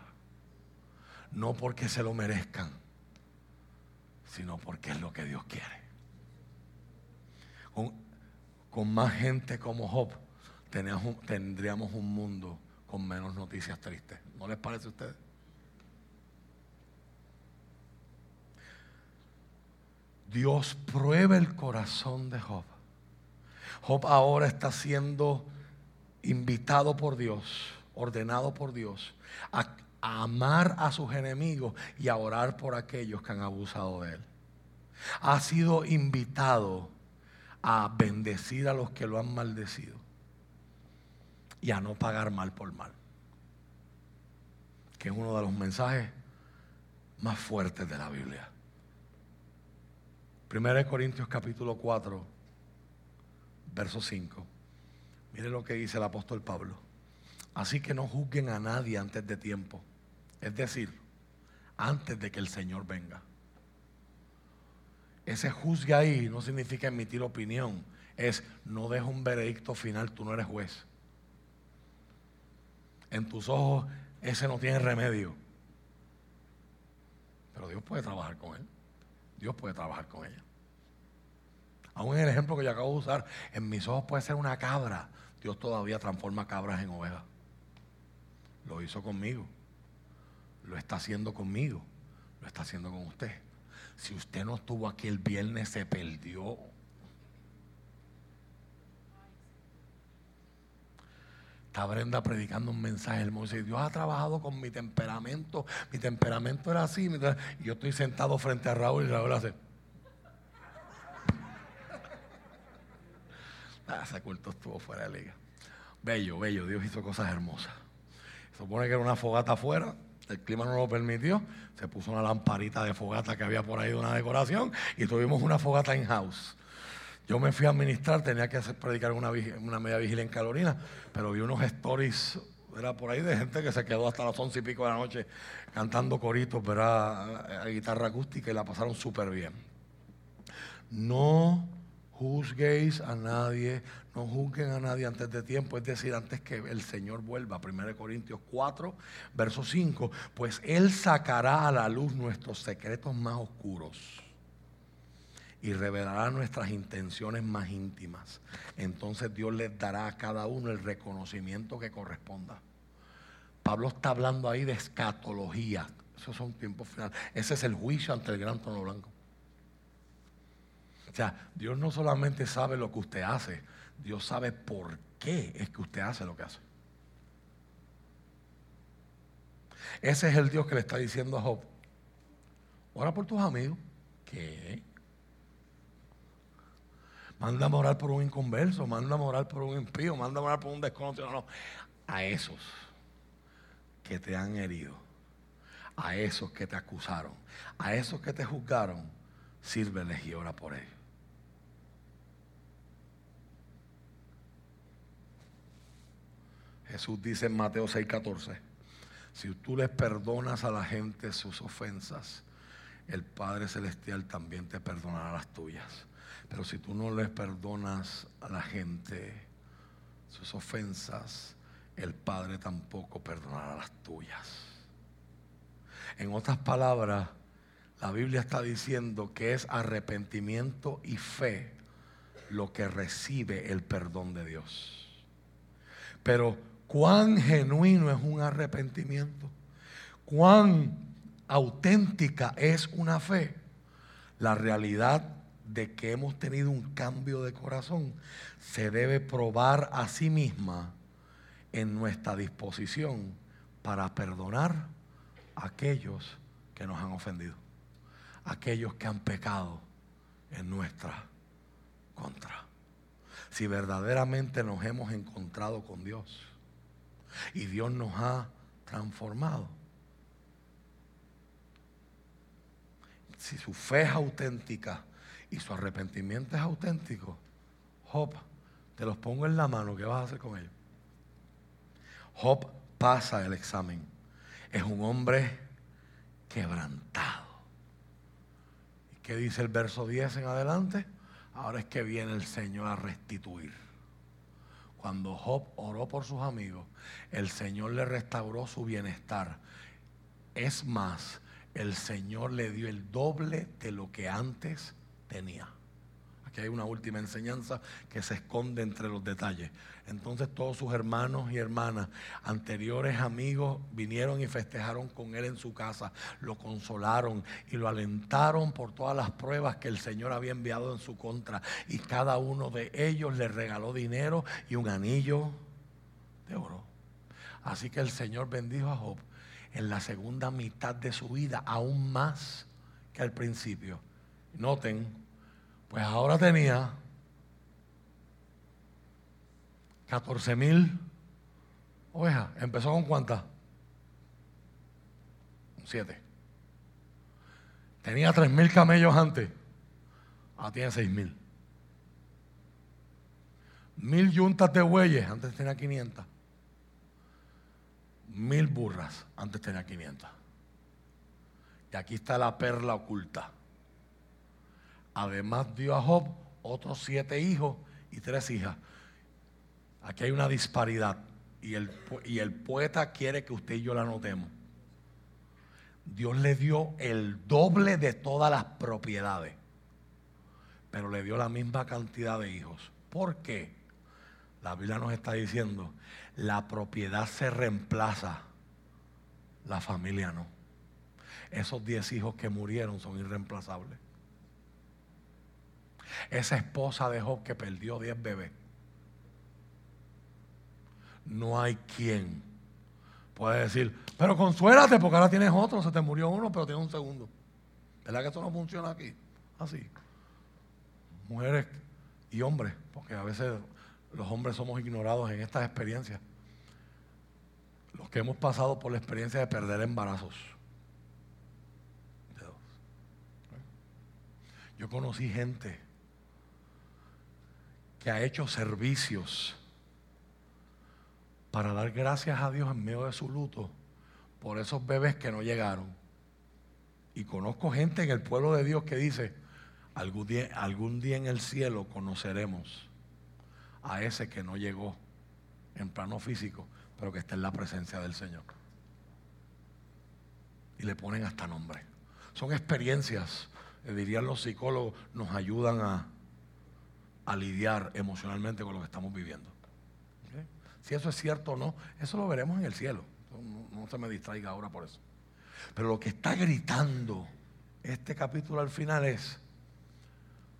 No porque se lo merezcan, sino porque es lo que Dios quiere. Con, más gente como Job, tendríamos un mundo con menos noticias tristes. ¿No les parece a ustedes? Dios prueba el corazón de Job Job ahora está siendo invitado por Dios, ordenado por Dios, a, amar a sus enemigos y a orar por aquellos que han abusado de él. Ha sido invitado a bendecir a los que lo han maldecido y a no pagar mal por mal, que es uno de los mensajes más fuertes de la Biblia. 1 Corintios capítulo 4 verso 5. Mire lo que dice el apóstol Pablo. Así que no juzguen a nadie antes de tiempo. Es decir, antes de que el Señor venga. Ese juzgue ahí no significa emitir opinión. Es no deja un veredicto final, tú no eres juez. En tus ojos ese no tiene remedio. Pero Dios puede trabajar con él. Dios puede trabajar con ella. Aún en el ejemplo que yo acabo de usar, en mis ojos puede ser una cabra. Dios todavía transforma cabras en ovejas. Lo hizo conmigo. Lo está haciendo conmigo. Lo está haciendo con usted. Si usted no estuvo aquí el viernes, se perdió. Está Brenda predicando un mensaje hermoso y Dios ha trabajado con mi temperamento. Mi temperamento era así. Yo estoy sentado frente a Raúl y Raúl hace. Ah, ese culto estuvo fuera de liga. Bello, bello. Dios hizo cosas hermosas. Supone que era una fogata afuera. El clima no lo permitió. Se puso una lamparita de fogata que había por ahí de una decoración y tuvimos una fogata in house. Yo me fui a administrar, tenía que predicar una, una media vigilia en Carolina, pero vi unos stories, era por ahí de gente que se quedó hasta las once y pico de la noche cantando coritos, ¿verdad? A guitarra acústica y la pasaron súper bien. No juzguéis a nadie, no juzguen a nadie antes de tiempo, es decir, antes que el Señor vuelva. 1 Corintios 4, verso 5, pues Él sacará a la luz nuestros secretos más oscuros y revelará nuestras intenciones más íntimas. Entonces Dios les dará a cada uno el reconocimiento que corresponda. Pablo está hablando ahí de escatología. Esos son tiempos finales. Ese es el juicio ante el gran trono blanco. O sea, Dios no solamente sabe lo que usted hace, Dios sabe por qué es que usted hace lo que hace. Ese es el Dios que le está diciendo a Job. Ora por tus amigos. ¿Qué? Manda a orar por un inconverso, manda a orar por un impío, manda a orar por un desconocido. No, a esos que te han herido, a esos que te acusaron, a esos que te juzgaron, sírveles y ora por ellos. Jesús dice en Mateo 6:14, si tú les perdonas a la gente sus ofensas, el Padre Celestial también te perdonará las tuyas. Pero si tú no les perdonas a la gente sus ofensas, el Padre tampoco perdonará las tuyas. En otras palabras, la Biblia está diciendo que es arrepentimiento y fe lo que recibe el perdón de Dios. Pero cuán genuino es un arrepentimiento, cuán auténtica es una fe, la realidad de que hemos tenido un cambio de corazón se debe probar a sí misma en nuestra disposición para perdonar a aquellos que nos han ofendido, aquellos que han pecado en nuestra contra. Si verdaderamente nos hemos encontrado con Dios y Dios nos ha transformado. Si su fe es auténtica y su arrepentimiento es auténtico, Job, te los pongo en la mano, ¿qué vas a hacer con ellos? Job pasa el examen. Es un hombre quebrantado. ¿Y qué dice el verso 10 en adelante? Ahora es que viene el Señor a restituir. Cuando Job oró por sus amigos, el Señor le restauró su bienestar. Es más, el Señor le dio el doble de lo que antes tenía. Aquí hay una última enseñanza que se esconde entre los detalles. Entonces todos sus hermanos y hermanas, anteriores amigos, vinieron y festejaron con él en su casa, lo consolaron y lo alentaron por todas las pruebas que el Señor había enviado en su contra. Y cada uno de ellos le regaló dinero y un anillo de oro. Así que el Señor bendijo a Job en la segunda mitad de su vida, aún más que al principio. Noten, pues ahora tenía 14 mil ovejas. ¿Empezó con cuántas? Siete. Tenía tres mil camellos antes. Ahora tiene seis mil. Mil yuntas de bueyes, antes tenía 500. Mil burras, antes tenía 500. Y aquí está la perla oculta. Además dio a Job otros siete hijos y tres hijas. Aquí hay una disparidad. Y el, y el poeta quiere que usted y yo la notemos. Dios le dio el doble de todas las propiedades, pero le dio la misma cantidad de hijos. ¿Por qué? La Biblia nos está diciendo, la propiedad se reemplaza, la familia no. Esos diez hijos que murieron son irreemplazables. Esa esposa de Job que perdió diez bebés. No hay quien pueda decir, pero consuélate porque ahora tienes otro, se te murió uno, pero tienes un segundo. ¿Verdad que esto no funciona aquí? Así. Mujeres y hombres, porque a veces los hombres somos ignorados en estas experiencias. Los que hemos pasado por la experiencia de perder embarazos. Yo conocí gente que ha hecho servicios para dar gracias a Dios en medio de su luto por esos bebés que no llegaron. Y conozco gente en el pueblo de Dios que dice, algún día, algún día en el cielo conoceremos a ese que no llegó en plano físico, pero que está en la presencia del Señor. Y le ponen hasta nombre. Son experiencias eh, dirían los psicólogos, nos ayudan a, lidiar emocionalmente con lo que estamos viviendo. Si eso es cierto o no, eso lo veremos en el cielo. No, se me distraiga ahora por eso. Pero lo que está gritando este capítulo al final es,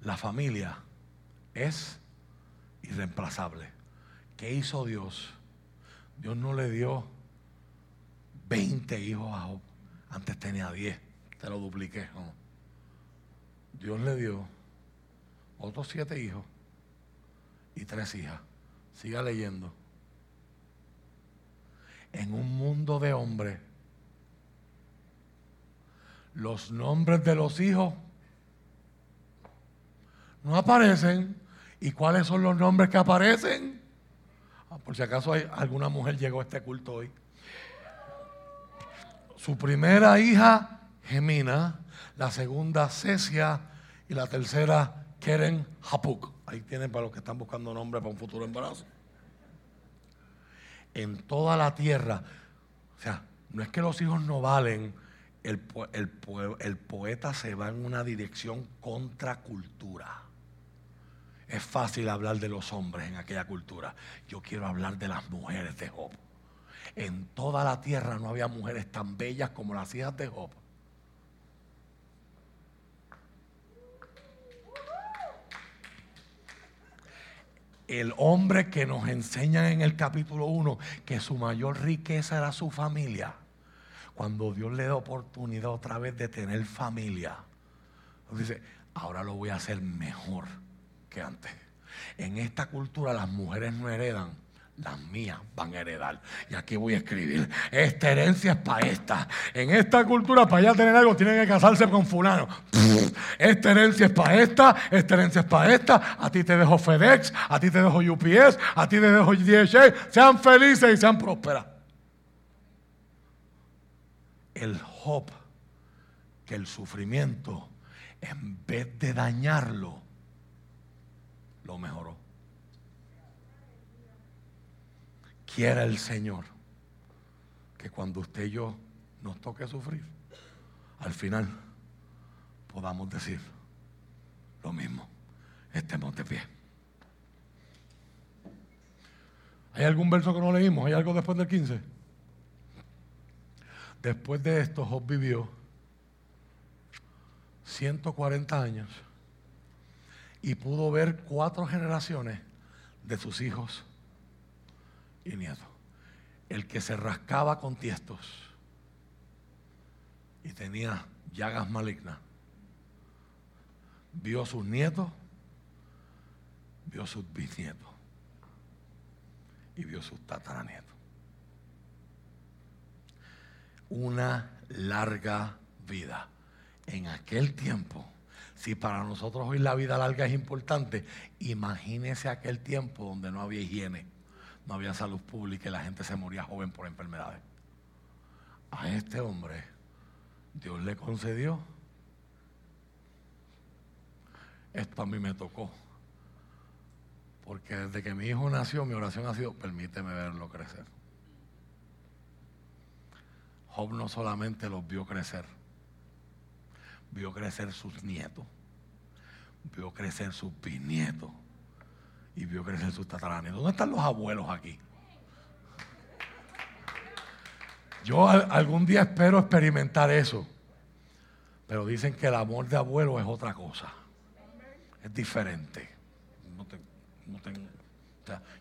la familia es irreemplazable. ¿Qué hizo Dios? Dios no le dio 20 hijos a Job. Antes tenía 10. Te lo dupliqué. Dios le dio otros siete hijos y tres hijas. Siga leyendo. En un mundo de hombres, los nombres de los hijos no aparecen. ¿Y cuáles son los nombres que aparecen? Ah, por si acaso hay, alguna mujer llegó a este culto hoy. Su primera hija, Gemina, la segunda, Cecia, y la tercera, Keren Hapuk. Ahí tienen para los que están buscando nombre para un futuro embarazo. En toda la tierra, o sea, no es que los hijos no valen, el, poeta se va en una dirección contracultura. Es fácil hablar de los hombres en aquella cultura. Yo quiero hablar de las mujeres de Job. En toda la tierra no había mujeres tan bellas como las hijas de Job. El hombre que nos enseña en el capítulo 1 que su mayor riqueza era su familia, cuando Dios le da oportunidad otra vez de tener familia, dice, ahora lo voy a hacer mejor que antes. En esta cultura las mujeres no heredan, las mías van a heredar. Y aquí voy a escribir, esta herencia es para esta. En esta cultura, para allá tener algo, tienen que casarse con fulano. esta herencia es para esta, esta herencia es para esta. A ti te dejo FedEx, a ti te dejo UPS, a ti te dejo DHA. Sean felices y sean prósperas. El Job, que el sufrimiento, en vez de dañarlo, lo mejoró. Quiera el Señor que cuando usted y yo nos toque sufrir, al final podamos decir lo mismo. Estemos de pie. ¿Hay algún verso que no leímos? ¿Hay algo después del 15? Después de esto, Job vivió 140 años y pudo ver cuatro generaciones de sus hijos nieto. El que se rascaba con tiestos y tenía llagas malignas, vio a sus nietos, vio a sus bisnietos y vio a sus tataranietos. Una larga vida. En aquel tiempo Si para nosotros hoy la vida larga es importante, imagínese aquel tiempo donde no había higiene, no había salud pública y la gente se moría joven por enfermedades. A este hombre Dios le concedió. Esto a mí me tocó. Porque desde que mi hijo nació, mi oración ha sido, permíteme verlo crecer. Job no solamente los vio crecer, vio crecer sus nietos, vio crecer sus bisnietos y vio crecer sus tataranietos. ¿Dónde están los abuelos aquí? Yo algún día espero experimentar eso. Pero dicen que el amor de abuelo es otra cosa. Es diferente.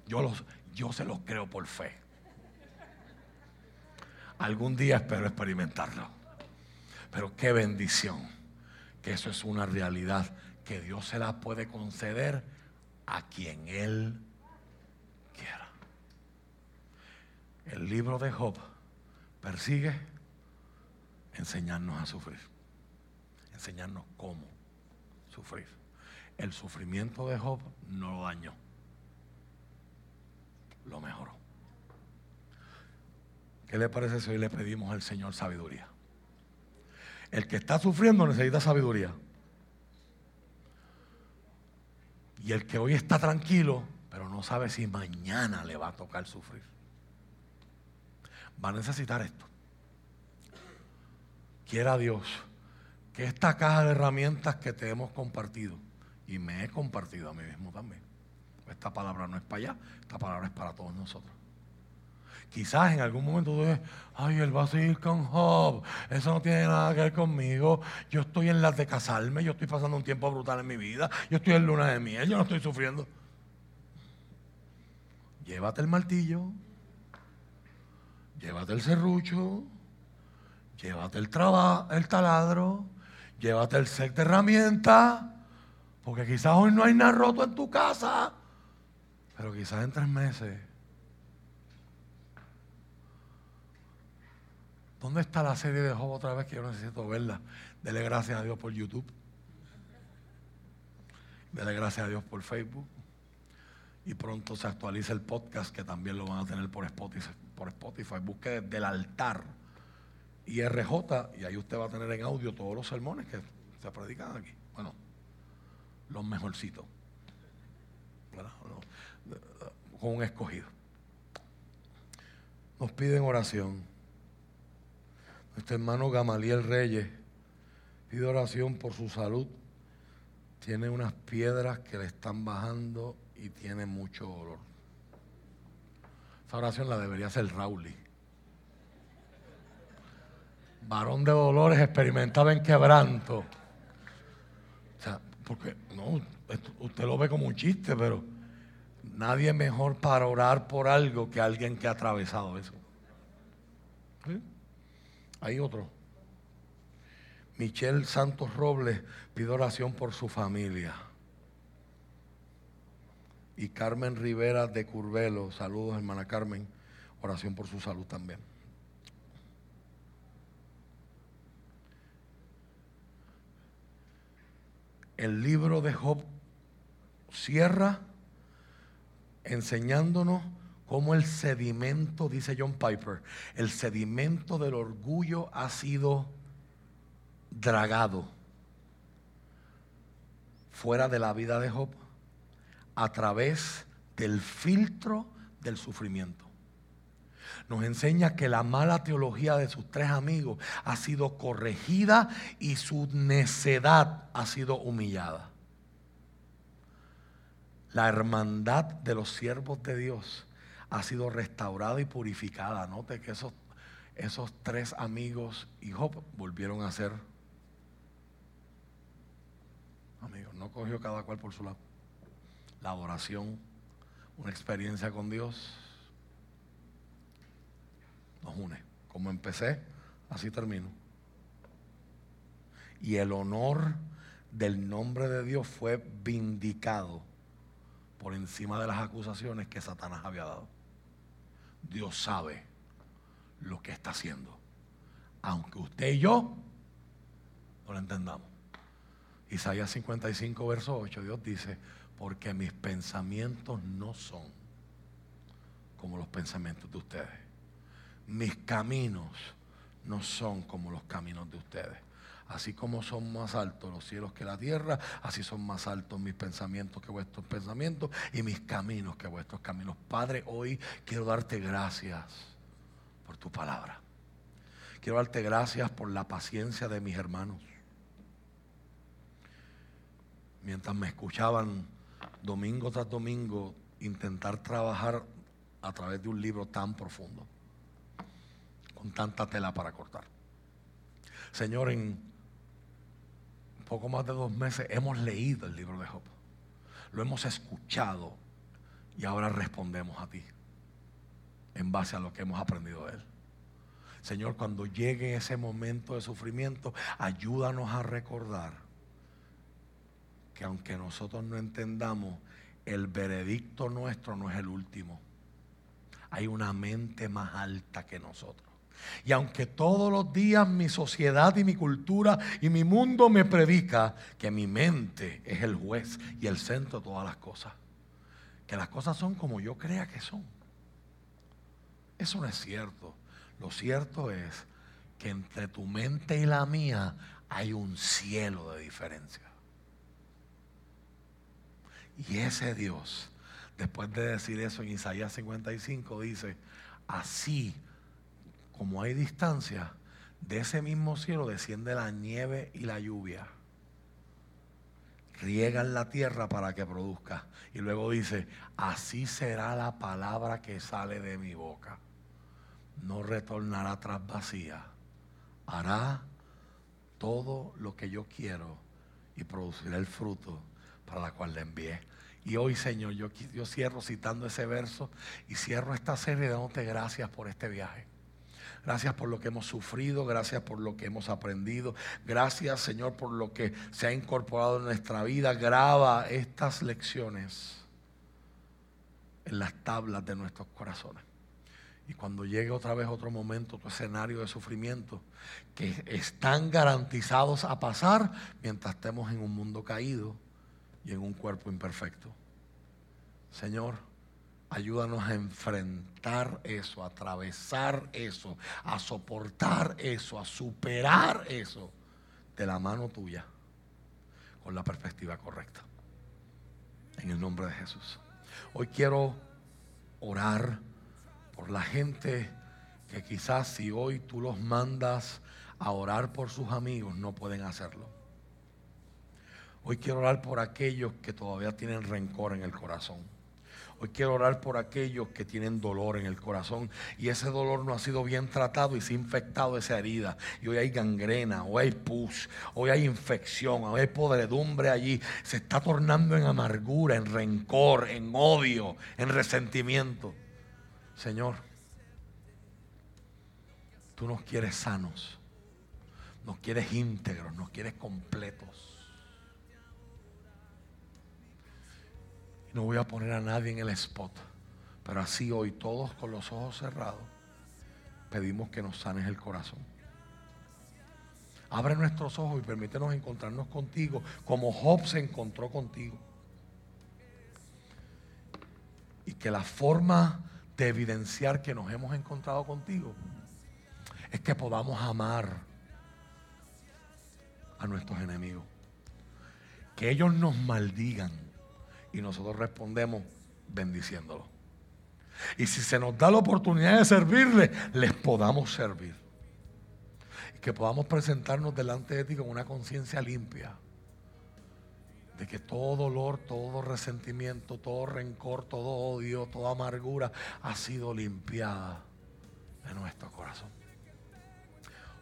yo, los, yo se los creo por fe. Algún día espero experimentarlo. Pero qué bendición que eso es una realidad que Dios se la puede conceder a quien Él quiera. El libro de Job persigue enseñarnos a sufrir, enseñarnos cómo sufrir. El sufrimiento de Job no lo dañó, lo mejoró. ¿Qué le parece si hoy le pedimos al Señor sabiduría? El que está sufriendo necesita sabiduría. Y el que hoy está tranquilo, pero no sabe si mañana le va a tocar sufrir va a necesitar esto. Quiera Dios que esta caja de herramientas que te hemos compartido, y me he compartido a mí mismo también, esta palabra no es para allá, esta palabra es para todos nosotros. Quizás en algún momento tú dices, ay, él va a seguir con Job, eso no tiene nada que ver conmigo, yo estoy en las de casarme, yo estoy pasando un tiempo brutal en mi vida, yo estoy en luna de miel, yo no estoy sufriendo. Llévate el martillo, llévate el serrucho, llévate el, el taladro, llévate el set de herramientas, porque quizás hoy no hay nada roto en tu casa, pero quizás en tres meses. ¿Dónde está la serie de Job otra vez que yo necesito verla? Dele gracias a Dios por YouTube. Dele gracias a Dios por Facebook y pronto se actualiza el podcast que también lo van a tener por Spotify. Por Spotify. Busque del altar y RJ y ahí usted va a tener en audio todos los sermones que se predican aquí. Bueno, los mejorcitos. Con un escogido. Nos piden oración. Nuestro hermano Gamaliel Reyes pide oración por su salud. Tiene unas piedras que le están bajando y tiene mucho dolor. Esa oración la debería hacer Rauli. Varón de dolores experimentaba en quebranto. O sea, porque no, usted lo ve como un chiste, pero nadie mejor para orar por algo que alguien que ha atravesado eso. Hay otro. Michelle Santos Robles pide oración por su familia y Carmen Rivera de Curvelo. Saludos, hermana Carmen. Oración por su salud también. El libro de Job cierra enseñándonos cómo el sedimento, dice John Piper, el sedimento del orgullo ha sido dragado fuera de la vida de Job a través del filtro del sufrimiento. Nos enseña que la mala teología de sus tres amigos ha sido corregida y su necedad ha sido humillada. La hermandad de los siervos de Dios ha sido restaurada y purificada. Note que esos, esos tres amigos y Job volvieron a ser amigos. No cogió cada cual por su lado la adoración, una experiencia con Dios, nos une. Como empecé, así termino. Y el honor del nombre de Dios fue vindicado por encima de las acusaciones que Satanás había dado. Dios sabe lo que está haciendo, aunque usted y yo no lo entendamos. Isaías 55, verso 8, Dios dice, porque mis pensamientos no son como los pensamientos de ustedes. Mis caminos no son como los caminos de ustedes. Así como son más altos los cielos que la tierra, así son más altos mis pensamientos que vuestros pensamientos y mis caminos que vuestros caminos. Padre, hoy quiero darte gracias por tu palabra. Quiero darte gracias por la paciencia de mis hermanos. Mientras me escuchaban domingo tras domingo intentar trabajar a través de un libro tan profundo, con tanta tela para cortar. Señor, en poco más de dos meses hemos leído el libro de Job, lo hemos escuchado y ahora respondemos a ti en base a lo que hemos aprendido de él. Señor, cuando llegue ese momento de sufrimiento, ayúdanos a recordar que aunque nosotros no entendamos, el veredicto nuestro no es el último. Hay una mente más alta que nosotros. Y aunque todos los días mi sociedad y mi cultura y mi mundo me predica que mi mente es el juez y el centro de todas las cosas, que las cosas son como yo crea que son. Eso no es cierto. Lo cierto es que entre tu mente y la mía hay un cielo de diferencia. Y ese Dios, después de decir eso en Isaías 55, dice, así como hay distancia, de ese mismo cielo desciende la nieve y la lluvia. Riegan la tierra para que produzca. Y luego dice, así será la palabra que sale de mi boca. No retornará tras vacía. Hará todo lo que yo quiero y producirá el fruto para la cual le envié. Y hoy, Señor, yo, yo cierro citando ese verso y cierro esta serie dándote gracias por este viaje. Gracias por lo que hemos sufrido, gracias por lo que hemos aprendido. Gracias, Señor, por lo que se ha incorporado en nuestra vida. Graba estas lecciones en las tablas de nuestros corazones. Y cuando llegue otra vez otro momento, otro escenario de sufrimiento, que están garantizados a pasar mientras estemos en un mundo caído y en un cuerpo imperfecto. Señor, Ayúdanos a enfrentar eso, a atravesar eso, a soportar eso, a superar eso de la mano tuya, con la perspectiva correcta. En el nombre de Jesús. Hoy quiero orar por la gente que quizás si hoy tú los mandas a orar por sus amigos, no pueden hacerlo. Hoy quiero orar por aquellos que todavía tienen rencor en el corazón Hoy quiero orar por aquellos que tienen dolor en el corazón y ese dolor no ha sido bien tratado y se ha infectado esa herida. Y hoy hay gangrena, hoy hay pus, hoy hay infección, hoy hay podredumbre allí. Se está tornando en amargura, en rencor, en odio, en resentimiento. Señor, tú nos quieres sanos, nos quieres íntegros, nos quieres completos. No voy a poner a nadie en el spot. Pero así hoy, todos con los ojos cerrados, pedimos que nos sanes el corazón. Abre nuestros ojos y permítenos encontrarnos contigo como Job se encontró contigo. Y que la forma de evidenciar que nos hemos encontrado contigo es que podamos amar a nuestros enemigos. Que ellos nos maldigan y nosotros respondemos bendiciéndolo. Y si se nos da la oportunidad de servirle, les podamos servir. Y que podamos presentarnos delante de ti con una conciencia limpia. De que todo dolor, todo resentimiento, todo rencor, todo odio, toda amargura ha sido limpiada de nuestro corazón.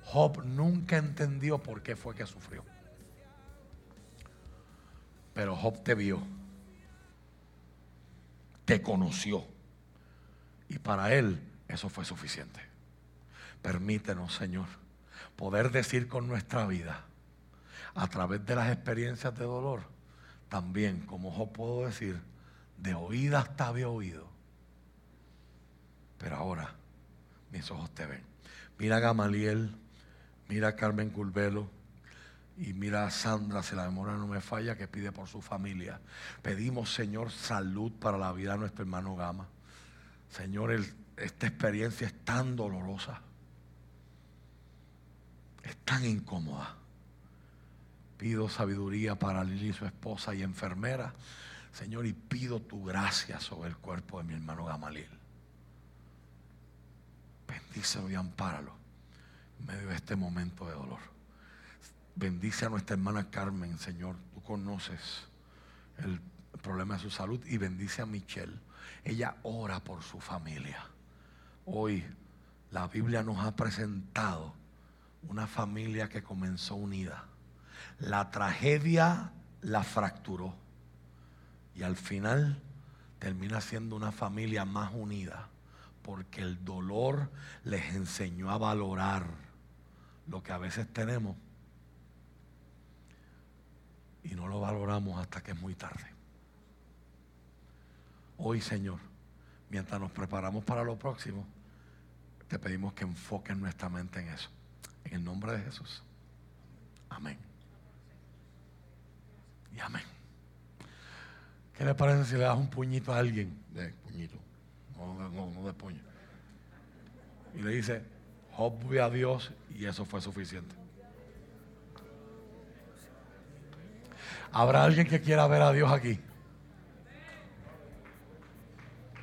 Job nunca entendió por qué fue que sufrió. Pero Job te vio te conoció. Y para Él eso fue suficiente. Permítenos, Señor, poder decir con nuestra vida, a través de las experiencias de dolor, también, como yo puedo decir, de oída hasta había oído. Pero ahora mis ojos te ven. Mira Gamaliel, mira Carmen Curvelo, Y mira a Sandra, si la memoria no me falla, que pide por su familia. Pedimos, Señor, salud para la vida de nuestro hermano Gama. Señor, esta experiencia es tan dolorosa. Es tan incómoda. Pido sabiduría para Lili, su esposa y enfermera. Señor, y pido tu gracia sobre el cuerpo de mi hermano Gamaliel. Bendícelo y ampáralo en medio de este momento de dolor. Bendice a nuestra hermana Carmen, Señor. Tú conoces el problema de su salud y bendice a Michelle. Ella ora por su familia. Hoy la Biblia nos ha presentado una familia que comenzó unida. La tragedia la fracturó y al final termina siendo una familia más unida porque el dolor les enseñó a valorar lo que a veces tenemos y no lo valoramos hasta que es muy tarde. Hoy, Señor, mientras nos preparamos para lo próximo, te pedimos que enfoques nuestra mente en eso. En el nombre de Jesús. Amén. Y amén. ¿Qué le parece si le das un puñito a alguien? De puñito. No, no, no de puño. Y le dice, Job a Dios y eso fue suficiente. ¿Habrá alguien que quiera ver a Dios aquí?